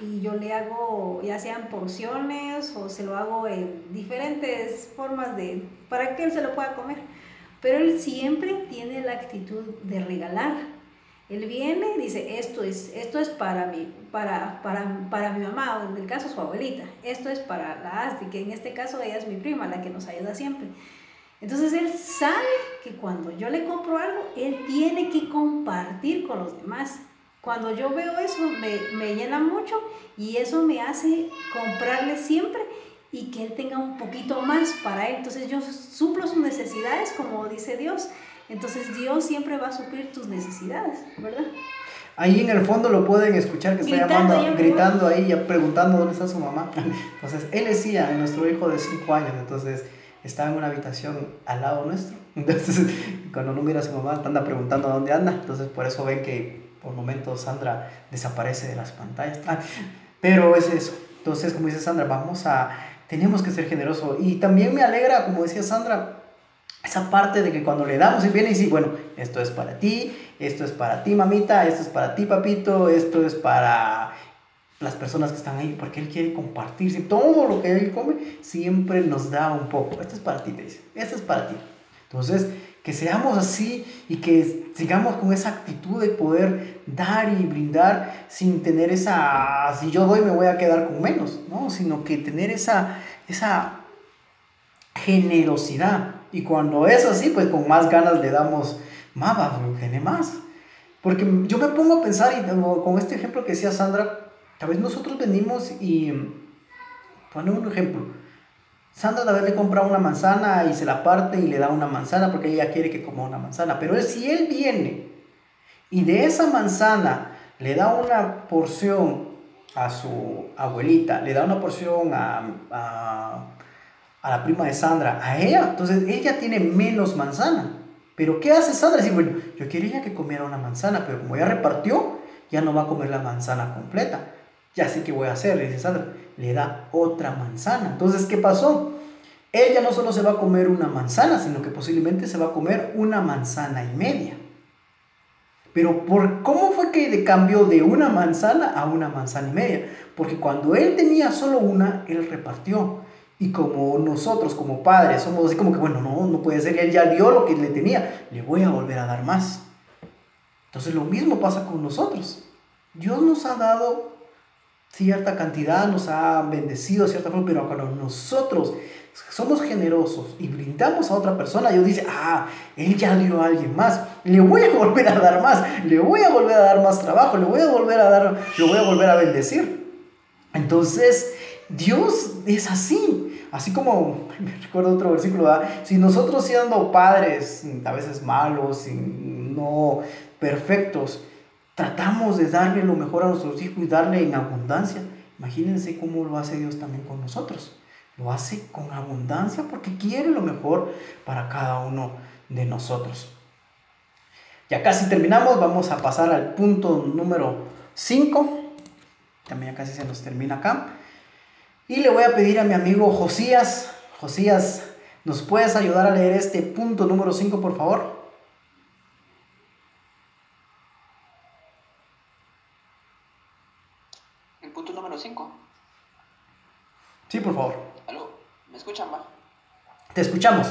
y yo le hago, ya sean porciones o se lo hago en diferentes formas de, para que él se lo pueda comer. Pero él siempre tiene la actitud de regalar. Él viene y dice, esto es, esto es para, mí, para, para, para mi mamá, o en el caso su abuelita, esto es para la Asti, que en este caso ella es mi prima, la que nos ayuda siempre. Entonces él sabe que cuando yo le compro algo, él tiene que compartir con los demás. Cuando yo veo eso, me, me llena mucho y eso me hace comprarle siempre y que él tenga un poquito más para él. Entonces yo suplo sus necesidades, como dice Dios. Entonces Dios siempre va a suplir tus necesidades, ¿verdad? Ahí en el fondo lo pueden escuchar que está Gritando, llamando, gritando ahí, preguntando dónde está su mamá. Entonces, él decía, nuestro hijo de 5 años, entonces está en una habitación al lado nuestro. Entonces, cuando no mira a su mamá, anda preguntando dónde anda. Entonces, por eso ven que por momentos Sandra desaparece de las pantallas. Ah, pero es eso. Entonces, como dice Sandra, vamos a, tenemos que ser generosos. Y también me alegra, como decía Sandra, esa parte de que cuando le damos y viene y dice, bueno, esto es para ti, esto es para ti, mamita, esto es para ti, papito, esto es para las personas que están ahí, porque él quiere compartirse. Todo lo que él come siempre nos da un poco. Esto es para ti, te dice. Esto es para ti. Entonces, que seamos así y que sigamos con esa actitud de poder dar y brindar sin tener esa, si yo doy me voy a quedar con menos, ¿no? Sino que tener esa, esa generosidad. Y cuando es así, pues con más ganas le damos más, tiene más. Porque yo me pongo a pensar, y con este ejemplo que decía Sandra, tal vez nosotros venimos y, pone un ejemplo, Sandra tal vez le compra una manzana y se la parte y le da una manzana porque ella quiere que coma una manzana. Pero si él viene y de esa manzana le da una porción a su abuelita, le da una porción a, a la prima de Sandra, a ella, entonces ella tiene menos manzana. Pero ¿qué hace Sandra? Dice, bueno, yo quería que comiera una manzana, pero como ya repartió, ya no va a comer la manzana completa. Ya sé qué voy a hacer, le dice Sandra. Le da otra manzana. Entonces, ¿qué pasó? Ella no solo se va a comer una manzana, sino que posiblemente se va a comer una manzana y media. Pero por cómo fue que cambió de una manzana a una manzana y media? Porque cuando él tenía solo una, él repartió. Y como nosotros, como padres, somos así como que, bueno, no, no puede ser, él ya dio lo que le tenía, le voy a volver a dar más. Entonces lo mismo pasa con nosotros. Dios nos ha dado cierta cantidad, nos ha bendecido cierta forma, pero cuando nosotros somos generosos y brindamos a otra persona, Dios dice, ah, él ya dio a alguien más, le voy a volver a dar más, le voy a volver a dar más trabajo, le voy a volver a dar, le voy a volver a bendecir. Entonces, Dios es así. Así como, me recuerdo otro versículo, si nosotros siendo padres, a veces malos, no perfectos, tratamos de darle lo mejor a nuestros hijos y darle en abundancia, imagínense cómo lo hace Dios también con nosotros. Lo hace con abundancia porque quiere lo mejor para cada uno de nosotros. Ya casi terminamos, vamos a pasar al punto número 5. También ya casi se nos termina acá. Y le voy a pedir a mi amigo Josías, Josías, ¿nos puedes ayudar a leer este punto número 5, por favor? El punto número 5. Sí, por favor. ¿Aló? ¿Me escuchan, va? Te escuchamos.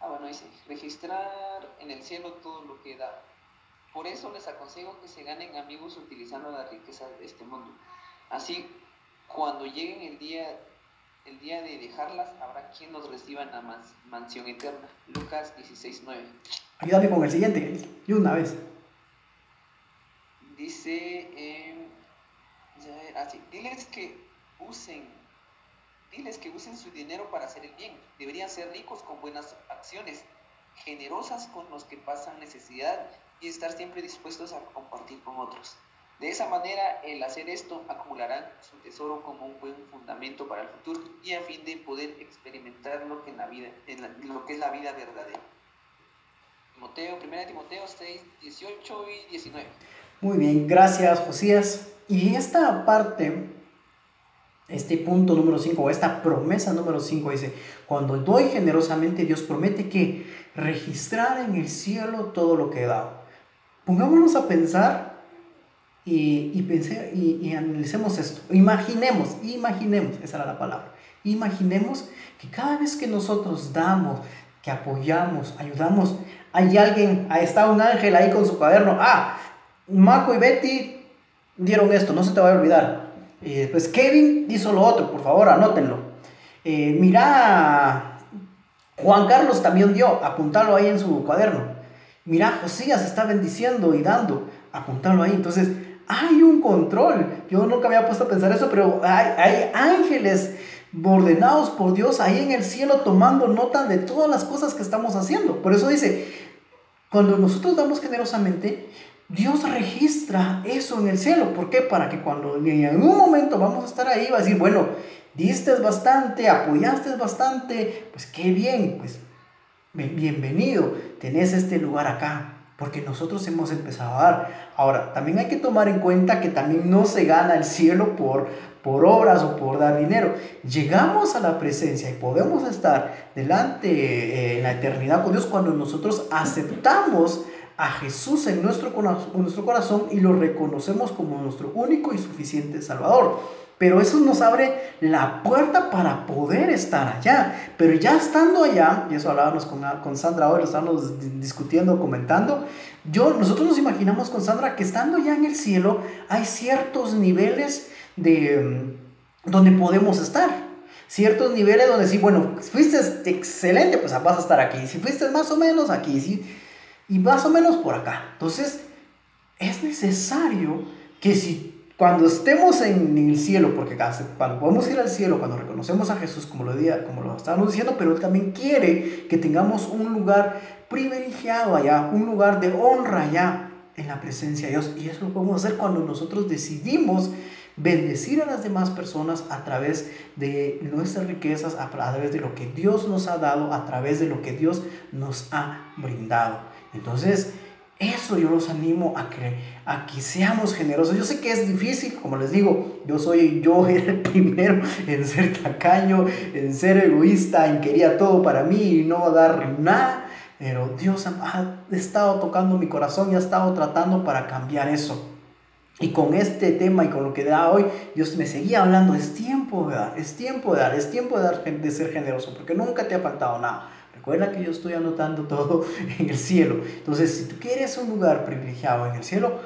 Ah, bueno, dice, registrar en el cielo todo lo que da. Por eso les aconsejo que se ganen amigos utilizando las riquezas de este mundo. Así cuando lleguen el día, el día de dejarlas, habrá quien los reciba en la mansión eterna. Lucas 16, 9. Ayúdame con el siguiente, y una vez. Dice, eh, así, diles que usen, diles que usen su dinero para hacer el bien. Deberían ser ricos con buenas acciones, generosas con los que pasan necesidad y estar siempre dispuestos a compartir con otros. De esa manera, el hacer esto acumularán su tesoro como un buen fundamento para el futuro y a fin de poder experimentar lo que, en la vida, en lo que es la vida verdadera. Timoteo, 1 Timoteo 6, 18 y 19. Muy bien, gracias Josías. Y esta parte, este punto número 5, esta promesa número 5 dice, cuando doy generosamente, Dios promete que registrar en el cielo todo lo que he dado. Pongámonos a pensar y, y, pensé, y, analicemos esto. Imaginemos, imaginemos, esa era la palabra. Imaginemos que cada vez que nosotros damos, que apoyamos, ayudamos, hay alguien, ahí está un ángel ahí con su cuaderno. Ah, Marco y Betty dieron esto, no se te va a olvidar. Eh, pues Kevin hizo lo otro, por favor, anótenlo. Eh, mira, Juan Carlos también dio, apuntalo ahí en su cuaderno. Mira, Josías está bendiciendo y dando, apuntalo ahí. Entonces, hay un control. Yo nunca me había puesto a pensar eso, pero hay, hay ángeles ordenados por Dios ahí en el cielo tomando nota de todas las cosas que estamos haciendo. Por eso dice, cuando nosotros damos generosamente, Dios registra eso en el cielo. ¿Por qué? Para que cuando en algún momento vamos a estar ahí, va a decir, bueno, diste bastante, apoyaste bastante, pues qué bien, pues bienvenido, tenés este lugar acá porque nosotros hemos empezado a dar. Ahora, también hay que tomar en cuenta que también no se gana el cielo por, por obras o por dar dinero. Llegamos a la presencia y podemos estar delante eh, en la eternidad con Dios cuando nosotros aceptamos a Jesús en nuestro, en nuestro corazón y lo reconocemos como nuestro único y suficiente Salvador. Pero eso nos abre la puerta para poder estar allá. Pero ya estando allá, y eso hablábamos con, con Sandra hoy, lo estábamos discutiendo, comentando, yo, nosotros nos imaginamos con Sandra que estando ya en el cielo hay ciertos niveles de mm, donde podemos estar. Ciertos niveles donde sí, bueno, fuiste excelente, pues vas a estar aquí. Si fuiste más o menos aquí, sí, y más o menos por acá. Entonces, es necesario que si cuando estemos en el cielo, porque cuando podemos ir al cielo, cuando reconocemos a Jesús, como lo, como lo estábamos diciendo, pero Él también quiere que tengamos un lugar privilegiado allá, un lugar de honra allá en la presencia de Dios. Y eso lo podemos hacer cuando nosotros decidimos bendecir a las demás personas a través de nuestras riquezas, a través de lo que Dios nos ha dado, a través de lo que Dios nos ha brindado. Entonces, eso yo los animo a que, a que seamos generosos. Yo sé que es difícil, como les digo, yo soy, yo era el primero en ser tacaño, en ser egoísta, en quería todo para mí y no dar nada. Pero Dios ha, estado tocando mi corazón y ha estado tratando para cambiar eso. Y con este tema y con lo que da hoy, Dios me seguía hablando, es tiempo de dar, es tiempo de dar, es tiempo de, dar, de ser generoso, porque nunca te ha faltado nada. Recuerda que yo estoy anotando todo en el cielo. Entonces, si tú quieres un lugar privilegiado en el cielo,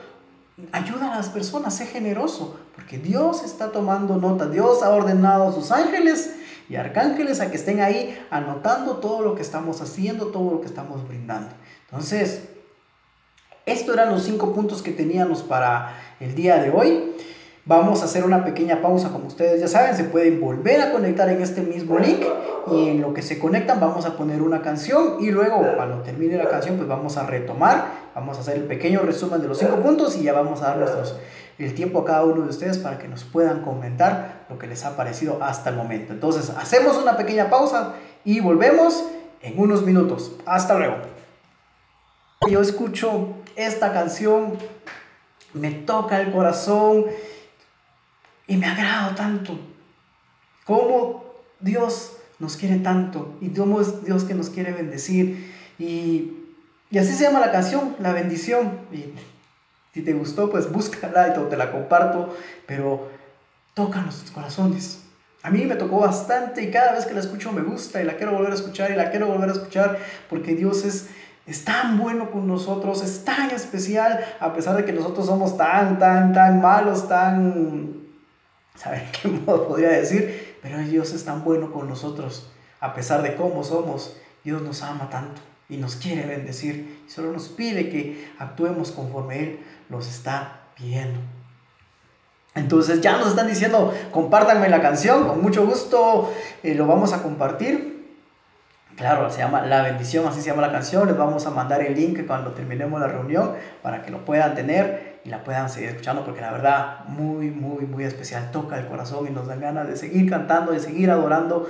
ayuda a las personas, sé generoso, porque Dios está tomando nota. Dios ha ordenado a sus ángeles y arcángeles a que estén ahí anotando todo lo que estamos haciendo, todo lo que estamos brindando. Entonces, estos eran los cinco puntos que teníamos para el día de hoy. Vamos a hacer una pequeña pausa, como ustedes ya saben, se pueden volver a conectar en este mismo link y en lo que se conectan vamos a poner una canción y luego cuando termine la canción pues vamos a retomar, vamos a hacer el pequeño resumen de los cinco puntos y ya vamos a dar el tiempo a cada uno de ustedes para que nos puedan comentar lo que les ha parecido hasta el momento. Entonces hacemos una pequeña pausa y volvemos en unos minutos. Hasta luego. Yo escucho esta canción, me toca el corazón y me ha agradado tanto. Cómo Dios nos quiere tanto y cómo es Dios que nos quiere bendecir. Y, y así se llama la canción, La bendición. Y si te gustó, pues búscala y te la comparto. Pero toca nuestros corazones. A mí me tocó bastante y cada vez que la escucho me gusta y la quiero volver a escuchar y la quiero volver a escuchar porque Dios es, es tan bueno con nosotros, es tan especial, a pesar de que nosotros somos tan, tan, tan malos, tan ¿saben qué modo podría decir? Pero Dios es tan bueno con nosotros, a pesar de cómo somos, Dios nos ama tanto y nos quiere bendecir. Y solo nos pide que actuemos conforme Él los está pidiendo. Entonces ya nos están diciendo, compártanme la canción, con mucho gusto eh, lo vamos a compartir. Claro, se llama La bendición, así se llama la canción. Les vamos a mandar el link cuando terminemos la reunión para que lo puedan tener y la puedan seguir escuchando porque la verdad muy, muy, muy especial, toca el corazón y nos dan ganas de seguir cantando, de seguir adorando.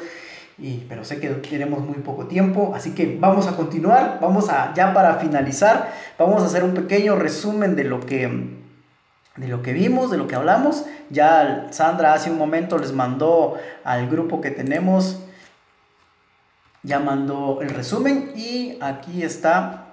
Y, pero sé que tenemos muy poco tiempo, así que vamos a continuar, vamos a, ya para finalizar, vamos a hacer un pequeño resumen de lo que, de lo que vimos, de lo que hablamos. Ya Sandra hace un momento les mandó al grupo que tenemos, ya mandó el resumen y aquí está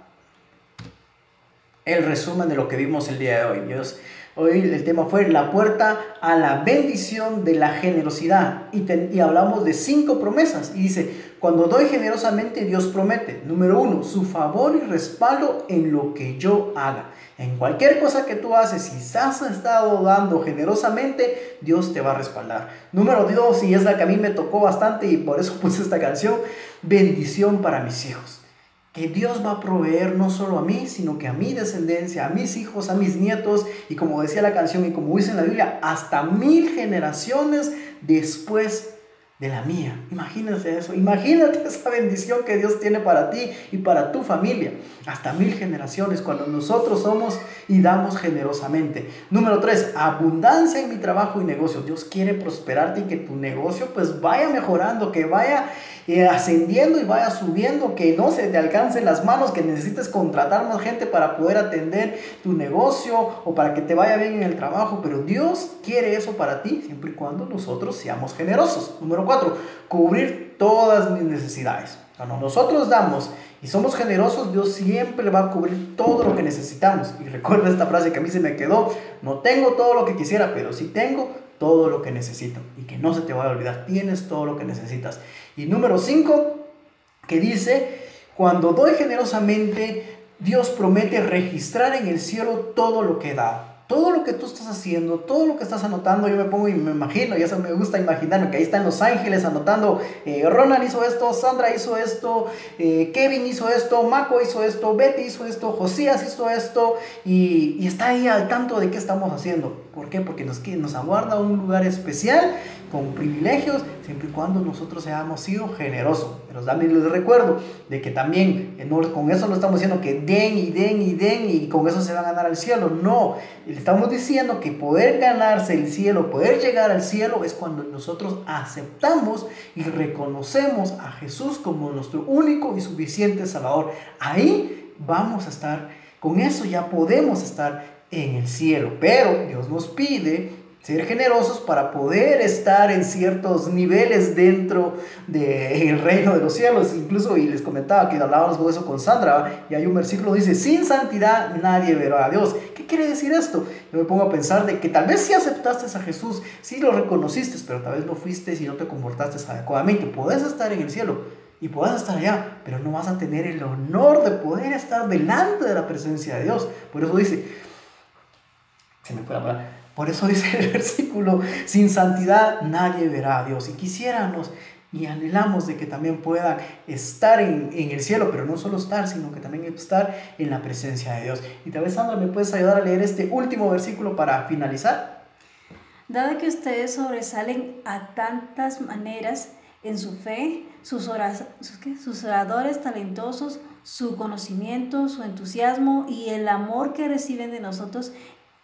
el resumen de lo que vimos el día de hoy. Dios, hoy el tema fue la puerta a la bendición de la generosidad y, y hablamos de cinco promesas. Y dice, Cuando doy generosamente, Dios promete, número uno, su favor y respaldo en lo que yo haga. En cualquier cosa que tú haces, si has estado dando generosamente, Dios te va a respaldar. Número dos, y es la que a mí me tocó bastante y por eso puse esta canción, bendición para mis hijos. Que Dios va a proveer no solo a mí, sino que a mi descendencia, a mis hijos, a mis nietos, y como decía la canción y como dice en la Biblia, hasta mil generaciones después de la mía. Imagínate eso, imagínate esa bendición que Dios tiene para ti y para tu familia. Hasta mil generaciones cuando nosotros somos y damos generosamente. Número tres, abundancia en mi trabajo y negocio. Dios quiere prosperarte y que tu negocio pues vaya mejorando, que vaya eh, ascendiendo y vaya subiendo, que no se te alcancen las manos, que necesites contratar más gente para poder atender tu negocio o para que te vaya bien en el trabajo, pero Dios quiere eso para ti siempre y cuando nosotros seamos generosos. Número cuatro, cubrir todas mis necesidades. Cuando nosotros damos y somos generosos, Dios siempre va a cubrir todo lo que necesitamos. Y recuerda esta frase que a mí se me quedó, no tengo todo lo que quisiera, pero sí tengo todo lo que necesito. Y que no se te vaya a olvidar, tienes todo lo que necesitas. Y número 5, que dice, cuando doy generosamente, Dios promete registrar en el cielo todo lo que da todo lo que tú estás haciendo, todo lo que estás anotando, yo me pongo y me imagino, ya se me gusta imaginarme que ahí están Los Ángeles anotando, eh, Ronald hizo esto, Sandra hizo esto, eh, Kevin hizo esto, Mako hizo esto, Betty hizo esto, Josías hizo esto, y, y, está ahí al tanto de qué estamos haciendo. ¿Por qué? Porque nos, nos aguarda un lugar especial con privilegios, siempre y cuando nosotros hayamos sido generosos. Pero también les recuerdo de que también eh, con eso no estamos diciendo que den y den y den y con eso se va a ganar el cielo. No, estamos diciendo que poder ganarse el cielo, poder llegar al cielo es cuando nosotros aceptamos y reconocemos a Jesús como nuestro único y suficiente Salvador. Ahí vamos a estar, con eso ya podemos estar en el cielo. Pero Dios nos pide ser generosos para poder estar en ciertos niveles dentro del reino de los cielos. Incluso, y les comentaba que hablábamos de eso con Sandra, y hay un versículo que dice, sin santidad nadie verá a Dios. ¿Qué quiere decir esto? Yo me pongo a pensar de que tal vez si aceptaste a Jesús, sí lo reconociste, pero tal vez no fuiste y no te comportaste adecuadamente. Puedes estar en el cielo, y puedas estar allá, pero no vas a tener el honor de poder estar delante de la presencia de Dios. Por eso dice, se me fue la por eso dice el versículo, sin santidad nadie verá a Dios. Y quisiéramos y anhelamos de que también puedan estar en, en, el cielo, pero no solo estar, sino que también estar en la presencia de Dios. Y tal vez, Sandra, ¿me puedes ayudar a leer este último versículo para finalizar? Dado que ustedes sobresalen a tantas maneras en su fe, sus, oradores talentosos, su conocimiento, su entusiasmo y el amor que reciben de nosotros,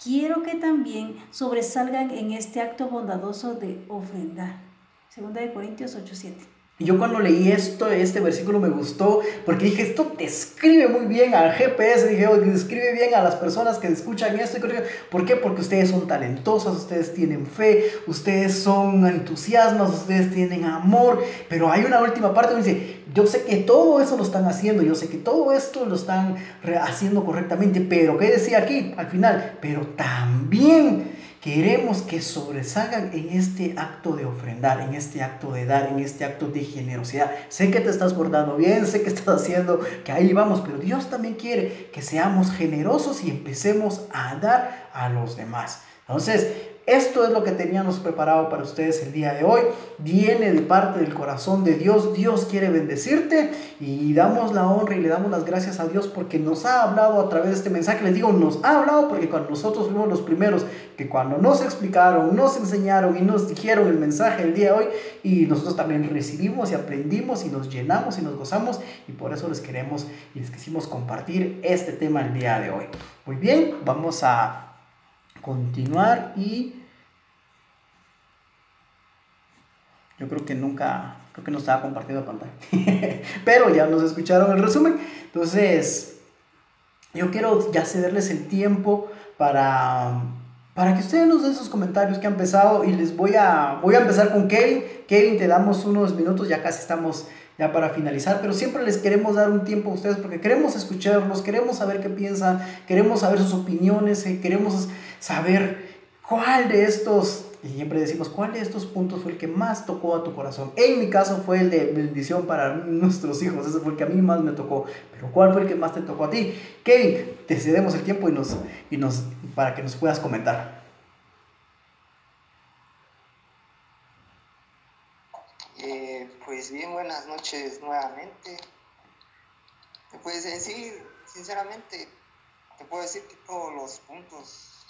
quiero que también sobresalgan en este acto bondadoso de ofrendar. Segunda de Corintios 8:7. Yo cuando leí esto, este versículo me gustó porque dije, esto describe muy bien al GPS, dije, oh, describe bien a las personas que escuchan esto. ¿Por qué? Porque ustedes son talentosas, ustedes tienen fe, ustedes son entusiasmas, ustedes tienen amor. Pero hay una última parte donde dice, yo sé que todo eso lo están haciendo, yo sé que todo esto lo están haciendo correctamente, pero ¿qué decía aquí al final? Pero también queremos que sobresalgan en este acto de ofrendar, en este acto de dar, en este acto de generosidad. Sé que te estás bordando bien, sé que estás haciendo, que ahí vamos, pero Dios también quiere que seamos generosos y empecemos a dar a los demás. Entonces, esto es lo que teníamos preparado para ustedes el día de hoy. Viene de parte del corazón de Dios. Dios quiere bendecirte y damos la honra y le damos las gracias a Dios porque nos ha hablado a través de este mensaje. Les digo, nos ha hablado porque cuando nosotros fuimos los primeros que cuando nos explicaron, nos enseñaron y nos dijeron el mensaje el día de hoy y nosotros también recibimos y aprendimos y nos llenamos y nos gozamos y por eso les queremos y les quisimos compartir este tema el día de hoy. Muy bien, vamos a continuar y yo creo que nunca, creo que no estaba compartiendo pantalla, pero ya nos escucharon el resumen, entonces yo quiero ya cederles el tiempo para, para que ustedes nos den sus comentarios que han empezado y les voy a, voy a empezar con Kevin, Kevin te damos unos minutos, ya casi estamos ya para finalizar, pero siempre les queremos dar un tiempo a ustedes porque queremos escucharlos, queremos saber qué piensan, queremos saber sus opiniones, eh, queremos saber cuál de estos y siempre decimos, ¿cuál de estos puntos fue el que más tocó a tu corazón? En mi caso fue el de bendición para nuestros hijos, ese fue el que a mí más me tocó, pero ¿cuál fue el que más te tocó a ti? Kevin, te cedemos el tiempo y nos, y nos, para que nos puedas comentar. Eh, pues bien, buenas noches nuevamente. Pues en sí, sinceramente, te puedo decir que todos los puntos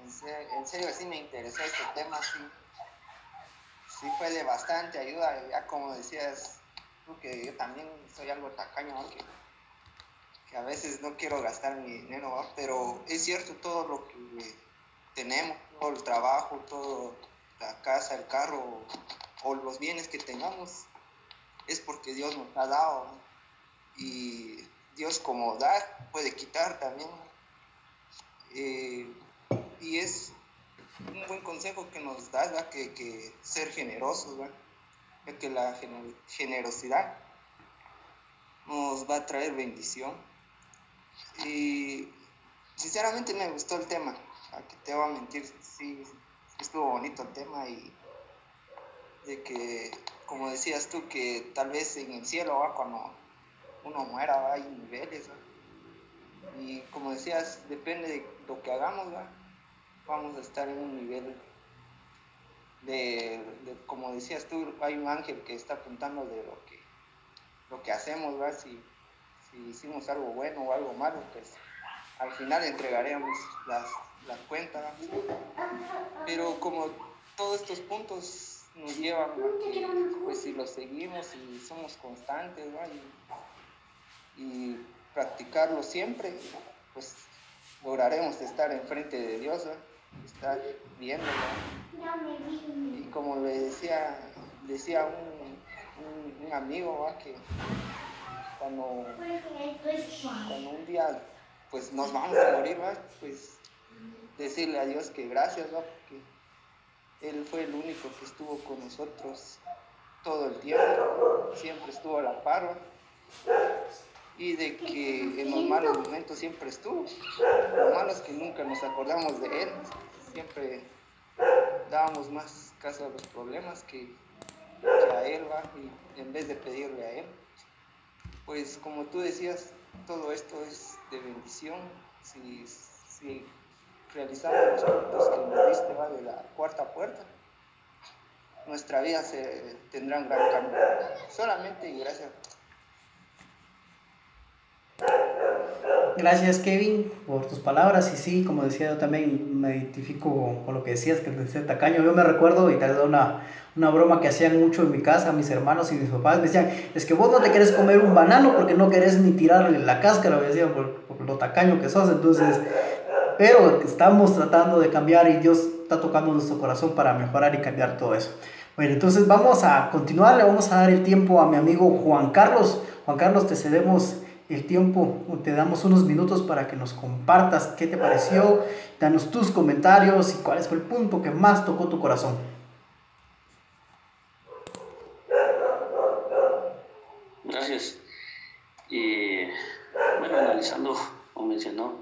en serio, sí me interesó este tema, sí, sí fue de bastante ayuda, ya como decías tú que yo también soy algo tacaño, que, a veces no quiero gastar mi dinero, pero es cierto todo lo que tenemos, todo el trabajo, todo la casa, el carro o los bienes que tengamos, es porque Dios nos ha dado y Dios como dar puede quitar también. Eh, y es un buen consejo que nos da, que, que, ser generosos, que la generosidad nos va a traer bendición. Y sinceramente me gustó el tema, aquí te voy a mentir, sí, estuvo bonito el tema y de que, como decías tú, que tal vez en el cielo, ¿va? cuando uno muera, hay niveles, y como decías, depende de lo que hagamos, ¿va? Vamos a estar en un nivel de, como decías tú, hay un ángel que está apuntando de lo que, lo que hacemos, Si, hicimos algo bueno o algo malo, pues al final entregaremos las, las cuentas. Pero como todos estos puntos nos llevan pues si los seguimos y somos constantes, y, y practicarlo siempre, pues lograremos estar enfrente de Dios está viendo. Y como le decía, decía un, un, amigo que cuando, cuando un día pues nos vamos a morir, pues decirle a Dios que gracias, porque Él fue el único que estuvo con nosotros todo el tiempo, siempre estuvo a la par y de que en los malos momentos siempre estuvo. Lo malo es que nunca nos acordamos de él, siempre dábamos más caso a los problemas que, a él, ¿va? y en vez de pedirle a él. Pues como tú decías, todo esto es de bendición. Si, si realizamos los puntos que nos diste ¿va? de la cuarta puerta, nuestra vida se, tendrá un gran cambio. Solamente y gracias Gracias Kevin por tus palabras y sí, como decía yo también me identifico con lo que decías, que decía tacaño. Yo me recuerdo y te da una, una broma que hacían mucho en mi casa, mis hermanos y mis papás me decían, es que vos no te quieres comer un banano porque no querés ni tirarle la cáscara, me decían, por, por lo tacaño que sos. Entonces, pero estamos tratando de cambiar y Dios está tocando nuestro corazón para mejorar y cambiar todo eso. Bueno, entonces vamos a continuar, le vamos a dar el tiempo a mi amigo Juan Carlos. Juan Carlos, te cedemos el tiempo, te damos unos minutos para que nos compartas qué te pareció, danos tus comentarios y cuál fue el punto que más tocó tu corazón. Gracias. bueno, analizando, como mencionó,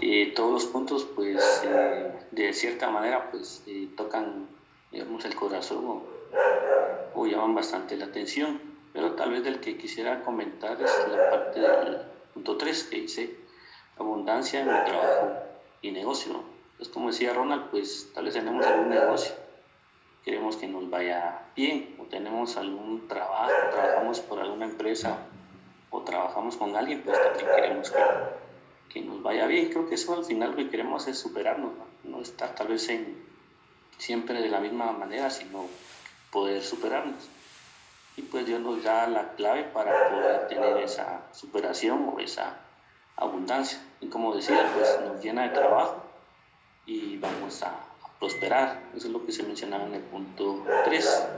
eh, todos los puntos, pues, eh, de cierta manera, pues, eh, tocan, digamos, el corazón o llaman bastante la atención pero tal vez del que quisiera comentar es la parte del punto 3 que dice abundancia en mi trabajo y negocio. Pues como decía Ronald, pues tal vez tenemos algún negocio, queremos que nos vaya bien o tenemos algún trabajo, trabajamos por alguna empresa o trabajamos con alguien, pues también queremos que, que nos vaya bien. Creo que eso al final lo que queremos es superarnos, no, no estar tal vez en, siempre de la misma manera, sino poder superarnos y pues Dios nos da la clave para poder tener esa superación o esa abundancia. Y como decía, pues nos llena de trabajo y vamos a, prosperar. Eso es lo que se mencionaba en el punto 3.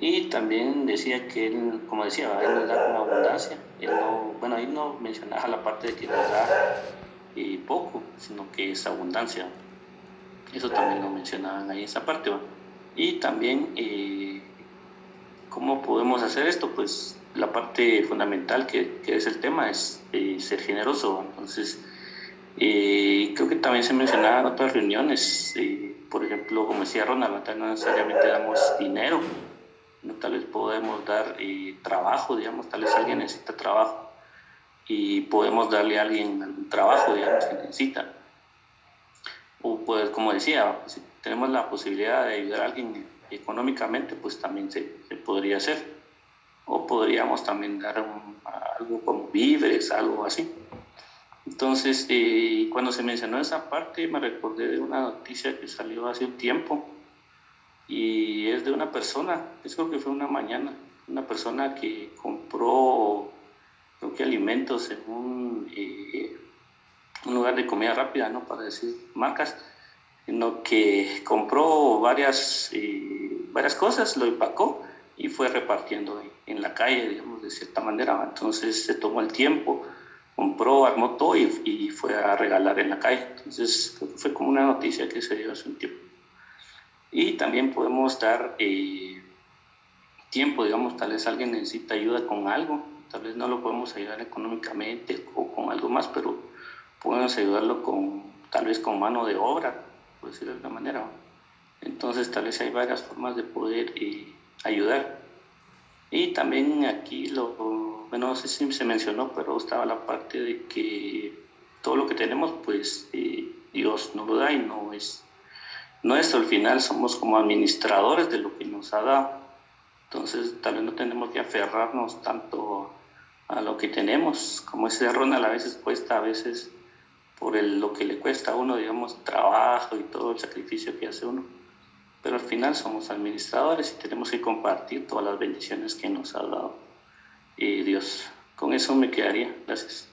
Y también decía que él, como decía, él nos da con abundancia. Él no, bueno, ahí no mencionaba la parte de que nos da eh, poco, sino que es abundancia. Eso también lo mencionaban ahí esa parte. Y también eh, ¿Cómo podemos hacer esto? Pues la parte fundamental que, que es el tema es eh, ser generoso. Entonces, eh, creo que también se mencionaba en otras reuniones, eh, por ejemplo, como decía Ronald, no necesariamente damos dinero, tal vez podemos dar trabajo, digamos, tal vez alguien necesita trabajo y podemos darle a alguien algún trabajo, digamos, que necesita. O pues, como decía, si tenemos la posibilidad de ayudar a alguien económicamente, pues también se, podría hacer. O podríamos también dar algo como víveres, algo así. Entonces, eh, cuando se mencionó esa parte, me recordé de una noticia que salió hace un tiempo y es de una persona, creo que fue una mañana, una persona que compró, creo que alimentos en un, eh, un lugar de comida rápida, ¿no? Para decir marcas, sino que compró varias, eh, varias cosas, lo empacó y fue repartiendo en la calle, digamos, de cierta manera. Entonces se tomó el tiempo compró, armó todo y, fue a regalar en la calle. Entonces fue como una noticia que se dio hace un tiempo. Y también podemos dar eh, tiempo, digamos, tal vez alguien necesita ayuda con algo, tal vez no lo podemos ayudar económicamente o con algo más, pero podemos ayudarlo con, tal vez con mano de obra, por decirlo de alguna manera. Entonces tal vez hay varias formas de poder eh, ayudar. Y también aquí lo, bueno, no sé si se mencionó, pero estaba la parte de que todo lo que tenemos, pues eh, Dios nos lo da y no es nuestro. Al final somos como administradores de lo que nos ha dado. Entonces, tal vez no tenemos que aferrarnos tanto a lo que tenemos. Como ese Ronald a veces cuesta, a veces por el, lo que le cuesta a uno, digamos, trabajo y todo el sacrificio que hace uno. Pero al final somos administradores y tenemos que compartir todas las bendiciones que nos ha dado y Dios. Con eso me quedaría. Gracias.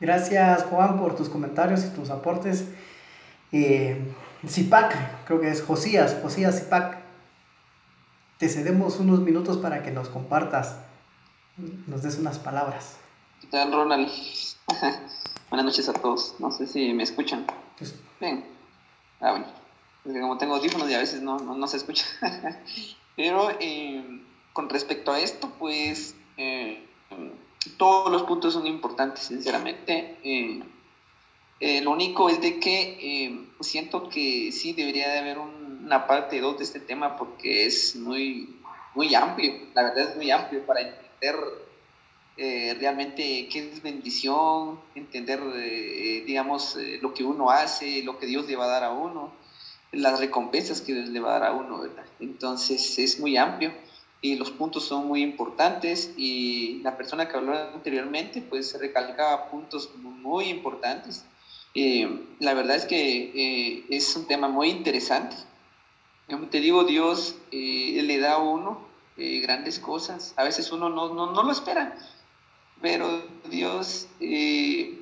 Gracias Juan por tus comentarios y tus aportes. Eh, Zipac, creo que es Josías, Josías Zipac. Te cedemos unos minutos para que nos compartas, nos des unas palabras. ¿Qué tal, Ronald? Buenas noches a todos. No sé si me escuchan. Pues, Bien. Ah, bueno. como tengo audífonos y a veces no, no, no se escucha. Pero eh, con respecto a esto, pues eh, todos los puntos son importantes, sinceramente. Eh, lo único es de que siento que sí debería de haber una parte 2 de este tema porque es muy, muy amplio, la verdad es muy amplio para entender realmente qué es bendición, entender, digamos, lo que uno hace, lo que Dios le va a dar a uno las recompensas que le va a dar a uno, ¿verdad? Entonces es muy amplio y los puntos son muy importantes y la persona que habló anteriormente pues recalcaba puntos muy importantes. Eh, la verdad es que eh, es un tema muy interesante. Como te digo, Dios eh, le da a uno grandes cosas. A veces uno no, no, no lo espera, pero Dios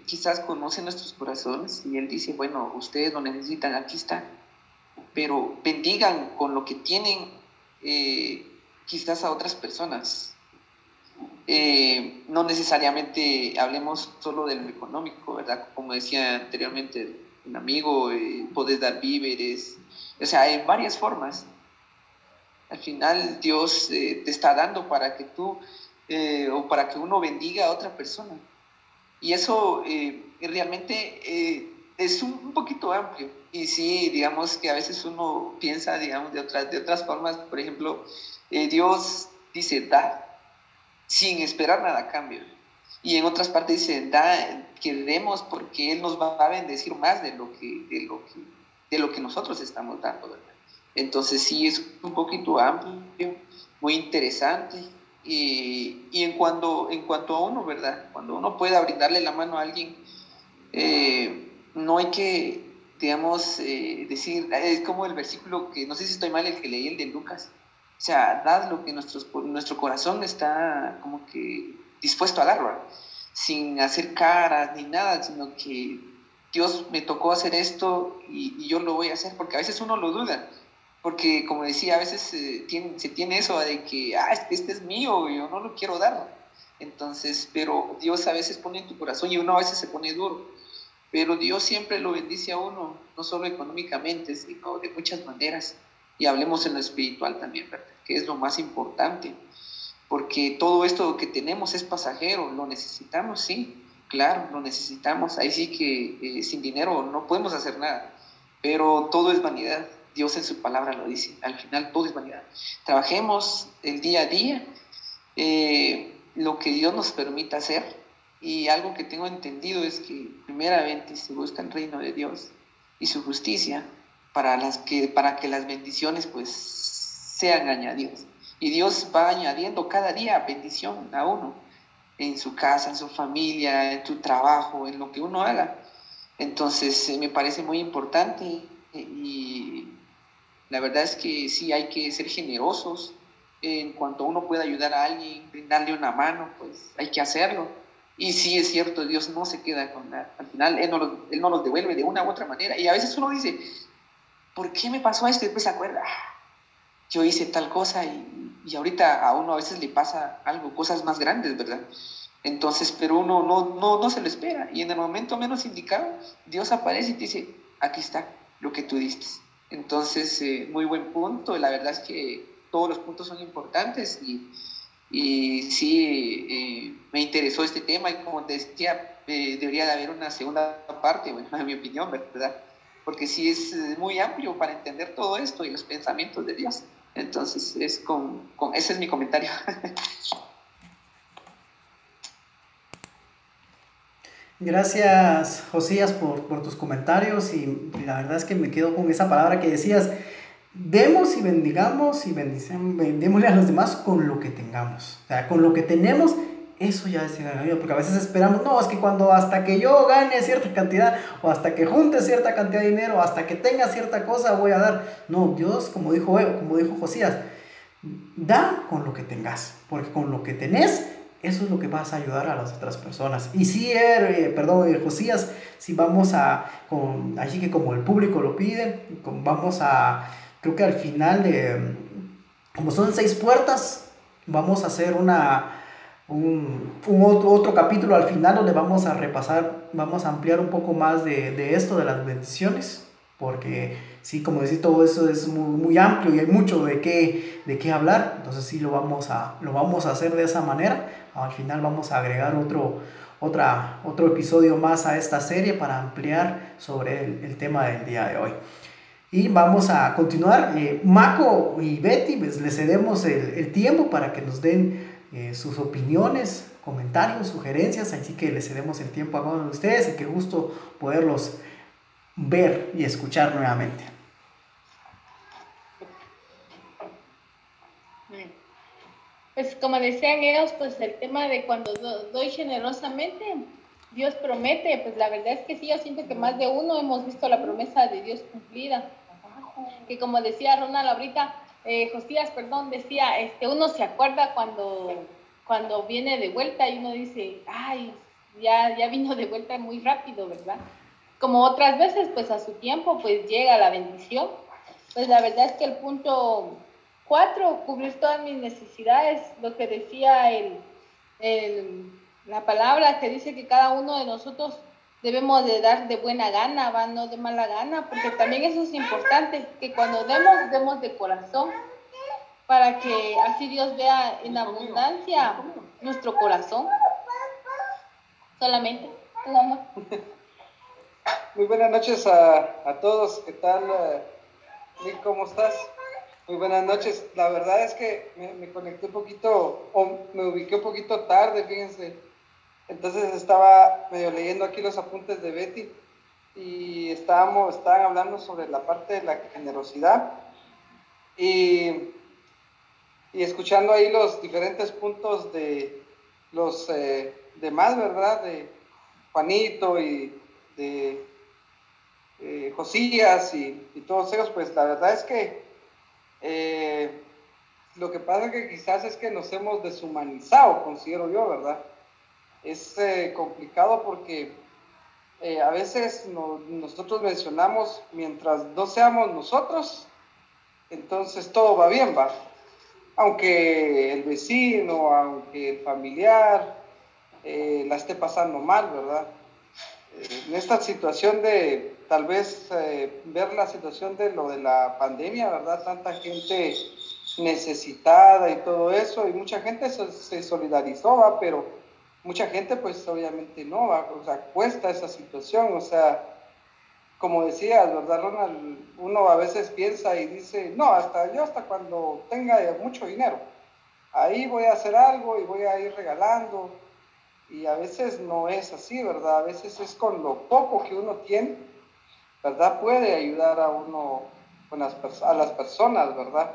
quizás conoce nuestros corazones y Él dice, bueno, ustedes lo necesitan, aquí está pero bendigan con lo que tienen eh, quizás a otras personas. Eh, no necesariamente hablemos solo de lo económico, ¿verdad? Como decía anteriormente un amigo, eh, podés dar víveres, o sea, hay varias formas. Al final Dios te está dando para que tú o para que uno bendiga a otra persona. Y eso realmente es un poquito amplio y sí, digamos que a veces uno piensa, digamos, de otras, de otras formas, por ejemplo, eh, Dios dice, da, sin esperar nada a cambio. Y en otras partes dice, da, que demos porque Él nos va a bendecir más de lo que, de lo que, de lo que nosotros estamos dando, ¿verdad? Entonces sí, es un poquito amplio, muy interesante. Y, y en, cuanto, en cuanto a uno, ¿verdad? Cuando uno pueda brindarle la mano a alguien, eh, no hay que digamos, eh, decir, es como el versículo que, no sé si estoy mal, el que leí, el de Lucas. O sea, dad lo que nuestros, nuestro corazón está como que dispuesto a darlo, sin hacer caras ni nada, sino que Dios me tocó hacer esto y, yo lo voy a hacer, porque a veces uno lo duda, porque como decía, a veces eh, tiene, se tiene eso de que, ah, este es mío, yo no lo quiero dar. Entonces, pero Dios a veces pone en tu corazón y uno a veces se pone duro pero Dios siempre lo bendice a uno, no solo económicamente, sino de muchas maneras. Y hablemos en lo espiritual también, ¿verdad? Que es lo más importante. Porque todo esto que tenemos es pasajero, lo necesitamos, sí, claro, lo necesitamos. Ahí sí que eh, sin dinero no podemos hacer nada, pero todo es vanidad. Dios en su palabra lo dice. Al final todo es vanidad. Trabajemos el día a día, eh, lo que Dios nos permita hacer. Y algo que tengo entendido es que primeramente se busca el reino de Dios y su justicia para, las que, para que las bendiciones pues sean añadidas. Y Dios va añadiendo cada día bendición a uno, en su casa, en su familia, en tu trabajo, en lo que uno haga. Entonces eh, me parece muy importante y la verdad es que sí hay que ser generosos. En cuanto uno pueda ayudar a alguien, brindarle una mano, pues hay que hacerlo. Y sí es cierto, Dios no se queda con nada. Al final Él no, los, él no los devuelve de una u otra manera. Y a veces uno dice, ¿por qué me pasó esto? Y después se acuerda, ah, yo hice tal cosa y, y, ahorita a uno a veces le pasa algo, cosas más grandes, ¿verdad? Entonces, pero uno no, no, no se lo espera y en el momento menos indicado, Dios aparece y te dice, aquí está lo que tú diste. Entonces, eh, muy buen punto, la verdad es que todos los puntos son importantes y, y sí, eh, me interesó este tema y como decía, eh, debería de haber una segunda parte, bueno, en mi opinión, ¿verdad? Porque sí es muy amplio para entender todo esto y los pensamientos de Dios. Entonces, es con, con ese es mi comentario. Gracias, Josías, por, por, tus comentarios y la verdad es que me quedo con esa palabra que decías, demos y bendigamos y vendémosle a los demás con lo que tengamos. O sea, con lo que tenemos, eso ya es porque a veces esperamos, no, es que cuando hasta que yo gane cierta cantidad, o hasta que junte cierta cantidad de dinero, o hasta que tenga cierta cosa, voy a dar. No, Dios, como dijo, como dijo Josías, da con lo que tengas, porque con lo que tenés, eso es lo que vas a ayudar a las otras personas. Y si, eh, perdón, eh, Josías, si vamos a, con, así que como el público lo pide, vamos a, creo que al final de, como son seis puertas, vamos a hacer una, un, un otro, otro, capítulo al final donde vamos a repasar, vamos a ampliar un poco más de, de esto, de las bendiciones, porque sí, como decir, todo eso es muy, muy, amplio y hay mucho de qué, de qué hablar, entonces sí lo vamos, a, lo vamos a hacer de esa manera. Al final vamos a agregar otro, otra, otro episodio más a esta serie para ampliar sobre el, el tema del día de hoy. Y vamos a continuar. Eh, Maco y Betty, pues les cedemos el, el tiempo para que nos den eh, sus opiniones, comentarios, sugerencias. Así que les cedemos el tiempo a cada uno de ustedes y qué gusto poderlos ver y escuchar nuevamente. Pues como decían ellos, pues el tema de cuando doy generosamente, Dios promete, pues la verdad es que sí, yo siento que más de uno hemos visto la promesa de Dios cumplida. Que como decía Ronald ahorita, eh, Josías, perdón, decía, este, uno se acuerda cuando, cuando viene de vuelta y uno dice, ay, ya, ya vino de vuelta muy rápido, ¿verdad? Como otras veces, pues a su tiempo, pues llega la bendición. Pues la verdad es que el punto cuatro, cubrir todas mis necesidades, lo que decía el, la palabra que dice que cada uno de nosotros debemos de dar de buena gana, ¿va? no de mala gana, porque también eso es importante, que cuando demos, demos de corazón, para que así Dios vea en abundancia nuestro corazón. Solamente. Muy buenas noches a, a todos, ¿qué tal? Nick, ¿cómo estás? Muy buenas noches. La verdad es que me, conecté un poquito, o me ubiqué un poquito tarde, fíjense. Entonces estaba medio leyendo aquí los apuntes de Betty y estábamos, estaban hablando sobre la parte de la generosidad y, y escuchando ahí los diferentes puntos de los eh, demás, ¿verdad? De Juanito y de eh, Josías y todos ellos, pues la verdad es que eh, lo que pasa que quizás es que nos hemos deshumanizado, considero yo, ¿verdad? Es eh, complicado porque eh, a veces no, nosotros mencionamos, mientras no seamos nosotros, entonces todo va bien, va. Aunque el vecino, aunque el familiar eh, la esté pasando mal, ¿verdad? en esta situación de tal vez eh, ver la situación de lo de la pandemia, ¿verdad? Tanta gente necesitada y todo eso, y mucha gente se, se solidarizó, ¿va? pero mucha gente pues obviamente no, o sea, cuesta esa situación, o sea, como decías, ¿verdad, Ronald? Uno a veces piensa y dice, no, hasta yo hasta cuando tenga mucho dinero, ahí voy a hacer algo y voy a ir regalando. Y a veces no es así, ¿verdad? A veces es con lo poco que uno tiene, ¿verdad? Puede ayudar a uno, las, a las personas, ¿verdad?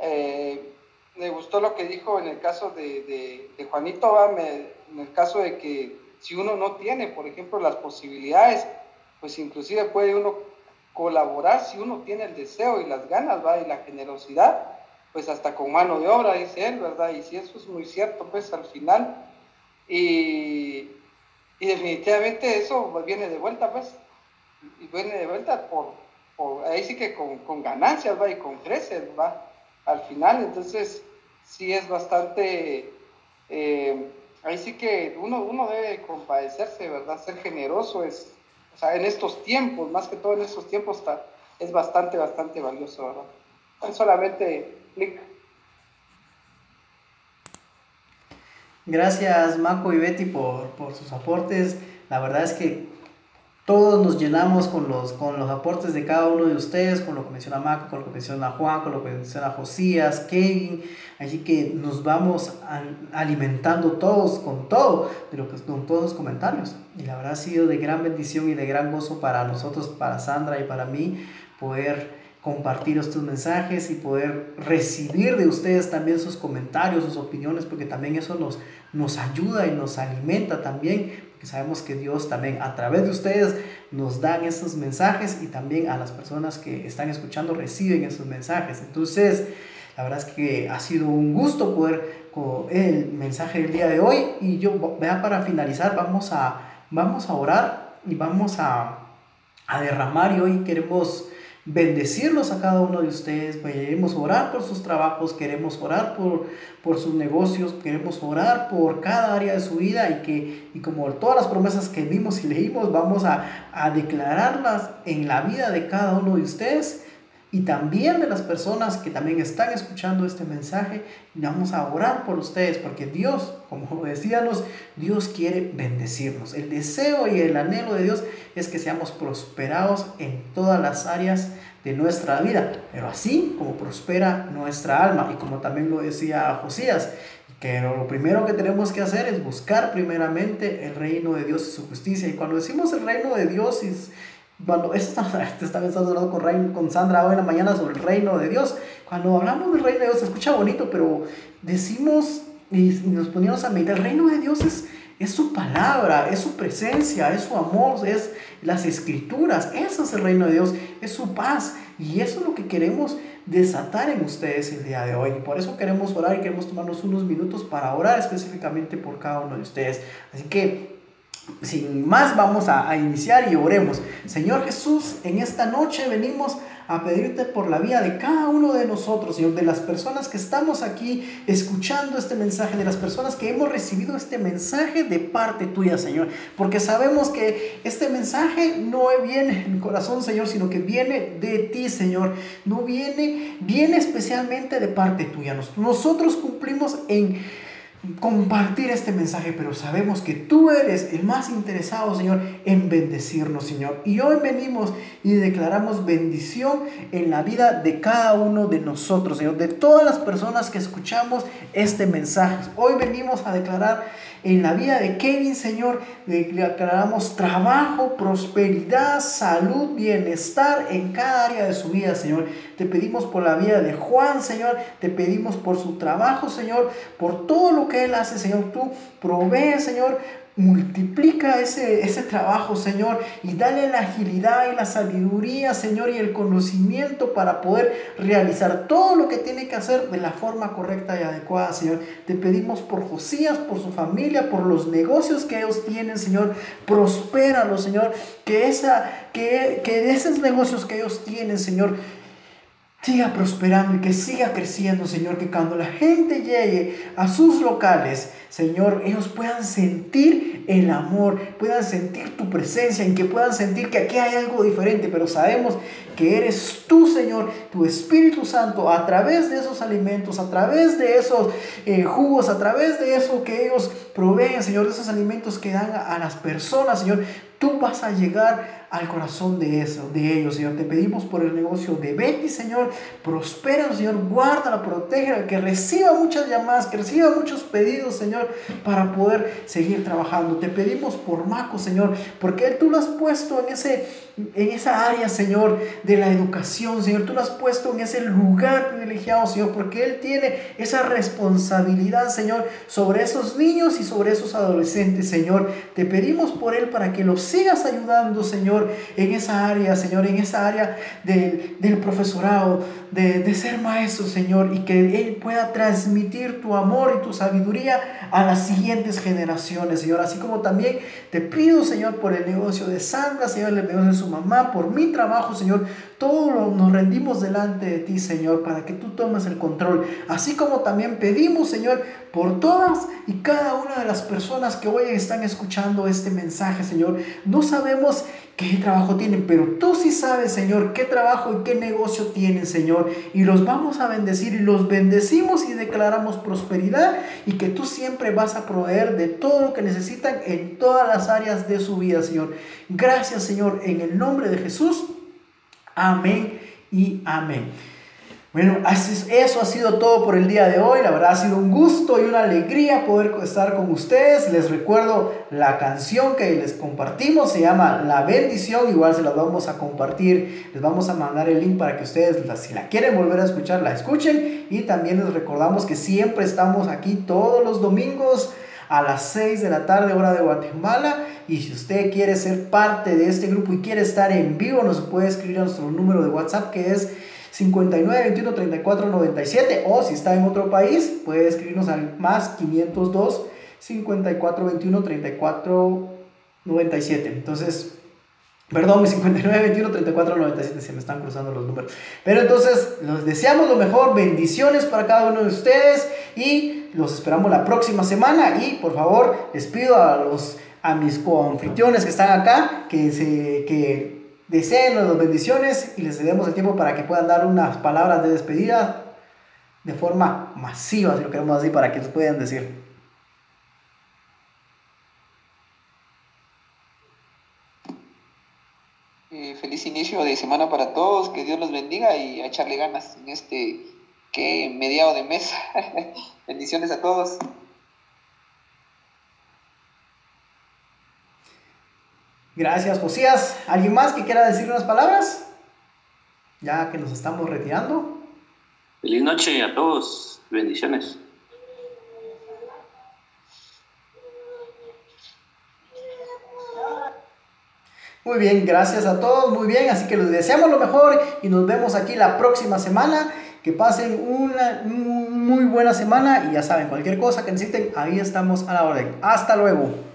Eh, me gustó lo que dijo en el caso de, de, Juanito, en el caso de que si uno no tiene, por ejemplo, las posibilidades, pues inclusive puede uno colaborar si uno tiene el deseo y las ganas, ¿va? Y la generosidad, pues hasta con mano de obra, dice él, ¿verdad? Y si eso es muy cierto, pues al final, y, y definitivamente eso viene de vuelta, pues, y viene de vuelta por, por ahí sí que con, con, ganancias, ¿va? Y con creces, ¿va? Al final, entonces, sí es bastante, eh, ahí sí que uno, uno debe compadecerse, ¿verdad? Ser generoso es, o sea, en estos tiempos, más que todo en estos tiempos, está, es bastante, bastante valioso, ¿verdad? solamente clic. Gracias Marco y Betty por, por sus aportes. La verdad es que todos nos llenamos con los, con los aportes de cada uno de ustedes, con lo que menciona Marco, con lo que menciona Juan, con lo que menciona Josías, Kevin. Así que nos vamos alimentando todos con todo, de lo que, con todos los comentarios. Y la verdad ha sido de gran bendición y de gran gozo para nosotros, para Sandra y para mí, poder compartir estos mensajes y poder recibir de ustedes también sus comentarios, sus opiniones, porque también eso nos, nos ayuda y nos alimenta también que sabemos que Dios también a través de ustedes nos dan esos mensajes y también a las personas que están escuchando reciben esos mensajes. Entonces, la verdad es que ha sido un gusto poder con el mensaje del día de hoy y yo vea para finalizar vamos a vamos a orar y vamos a, a derramar y hoy queremos bendecirlos a cada uno de ustedes, queremos orar por sus trabajos, queremos orar por, por sus negocios, queremos orar por cada área de su vida y que, y como todas las promesas que vimos y leímos, vamos a, a declararlas en la vida de cada uno de ustedes y también de las personas que también están escuchando este mensaje. Vamos a orar por ustedes porque Dios, como decíamos, Dios quiere bendecirnos. El deseo y el anhelo de Dios es que seamos prosperados en todas las áreas de nuestra vida, pero así como prospera nuestra alma y como también lo decía Josías, que lo primero que tenemos que hacer es buscar primeramente el reino de Dios y su justicia. Y cuando decimos el reino de Dios y cuando esto está, hablando con, con Sandra hoy en la mañana sobre el reino de Dios. Cuando hablamos del reino de Dios se escucha bonito, pero decimos y nos ponemos a meditar, el reino de Dios es, es su palabra, es su presencia, es su amor, es las escrituras. Eso es el reino de Dios, es su paz. Y eso es lo que queremos desatar en ustedes el día de hoy. Y por eso queremos orar y queremos tomarnos unos minutos para orar específicamente por cada uno de ustedes. Así que sin más vamos a, iniciar y oremos. Señor Jesús, en esta noche venimos a pedirte por la vida de cada uno de nosotros, Señor, de las personas que estamos aquí escuchando este mensaje, de las personas que hemos recibido este mensaje de parte tuya, Señor, porque sabemos que este mensaje no viene en corazón, Señor, sino que viene de ti, Señor, no viene, viene especialmente de parte tuya. Nosotros cumplimos en compartir este mensaje, pero sabemos que tú eres el más interesado, Señor, en bendecirnos, Señor. Y hoy venimos y declaramos bendición en la vida de cada uno de nosotros, Señor, de todas las personas que escuchamos este mensaje. Hoy venimos a declarar en la vida de Kevin, Señor, declaramos trabajo, prosperidad, salud, bienestar en cada área de su vida, Señor. Te pedimos por la vida de Juan, Señor. Te pedimos por su trabajo, Señor, por todo lo que él hace, Señor. Tú provee, Señor, multiplica ese, ese trabajo, Señor, y dale la agilidad y la sabiduría, Señor, y el conocimiento para poder realizar todo lo que tiene que hacer de la forma correcta y adecuada, Señor. Te pedimos por Josías, por su familia, por los negocios que ellos tienen, Señor. Prospéralo, Señor. Que, esa, que, que esos negocios que ellos tienen, Señor, siga prosperando y que siga creciendo, Señor, que cuando la gente llegue a sus locales, Señor, ellos puedan sentir el amor, puedan sentir tu presencia, y que puedan sentir que aquí hay algo diferente, pero sabemos que eres tú, Señor, tu Espíritu Santo, a través de esos alimentos, a través de esos eh, jugos, a través de eso que ellos proveen, Señor, de esos alimentos que dan a las personas, Señor, tú vas a llegar al corazón de eso, de ellos, Señor. Te pedimos por el negocio de Betty, Señor. Prospera, Señor. Guárdala, protégela, que reciba muchas llamadas, que reciba muchos pedidos, Señor, para poder seguir trabajando. Te pedimos por Maco, Señor, porque tú lo has puesto en ese en esa área, Señor, de la educación, Señor. Tú lo has puesto en ese lugar privilegiado, Señor, porque Él tiene esa responsabilidad, Señor, sobre esos niños y sobre esos adolescentes, Señor. Te pedimos por Él para que los sigas ayudando, Señor, en esa área, Señor, en esa área del profesorado, de, de ser maestro, Señor, y que Él pueda transmitir tu amor y tu sabiduría a las siguientes generaciones, Señor. Así como también te pido, Señor, por el negocio de Sandra, Señor, el negocio de su mamá, por mi trabajo, Señor. Todo nos rendimos delante de ti, Señor, para que tú tomes el control. Así como también pedimos, Señor, por todas y cada una de las personas que hoy están escuchando este mensaje, Señor. No sabemos qué trabajo tienen, pero tú sí sabes, Señor, qué trabajo y qué negocio tienen, Señor. Y los vamos a bendecir y los bendecimos y declaramos prosperidad y que tú siempre vas a proveer de todo lo que necesitan en todas las áreas de su vida, Señor. Gracias, Señor, en el nombre de Jesús. Amén y amén. Bueno, eso ha sido todo por el día de hoy. La verdad ha sido un gusto y una alegría poder estar con ustedes. Les recuerdo la canción que les compartimos, se llama La bendición. Igual se la vamos a compartir. Les vamos a mandar el link para que ustedes, si la quieren volver a escuchar, la escuchen. Y también les recordamos que siempre estamos aquí todos los domingos a las 6 de la tarde, hora de Guatemala. Y si usted quiere ser parte de este grupo y quiere estar en vivo, nos puede escribir a nuestro número de WhatsApp que es 59 21 34 97 o si está en otro país puede escribirnos al más 502 54 21 34 97 entonces Perdón, 59, 21, 34, 97, se me están cruzando los números. Pero entonces, los deseamos lo mejor, bendiciones para cada uno de ustedes y los esperamos la próxima semana. Y por favor, les pido a, los, a mis coanfitriones que están acá que, se, que deseen las bendiciones y les demos el tiempo para que puedan dar unas palabras de despedida de forma masiva, si lo queremos así, para que nos puedan decir. Eh, feliz inicio de semana para todos, que Dios los bendiga y a echarle ganas en este que mediado de mes. Bendiciones a todos. Gracias, Josías. ¿Alguien más que quiera decir unas palabras? Ya que nos estamos retirando. Feliz noche a todos. Bendiciones. Muy bien, gracias a todos, muy bien, así que les deseamos lo mejor y nos vemos aquí la próxima semana. Que pasen una muy buena semana y ya saben, cualquier cosa que necesiten, ahí estamos a la orden. Hasta luego.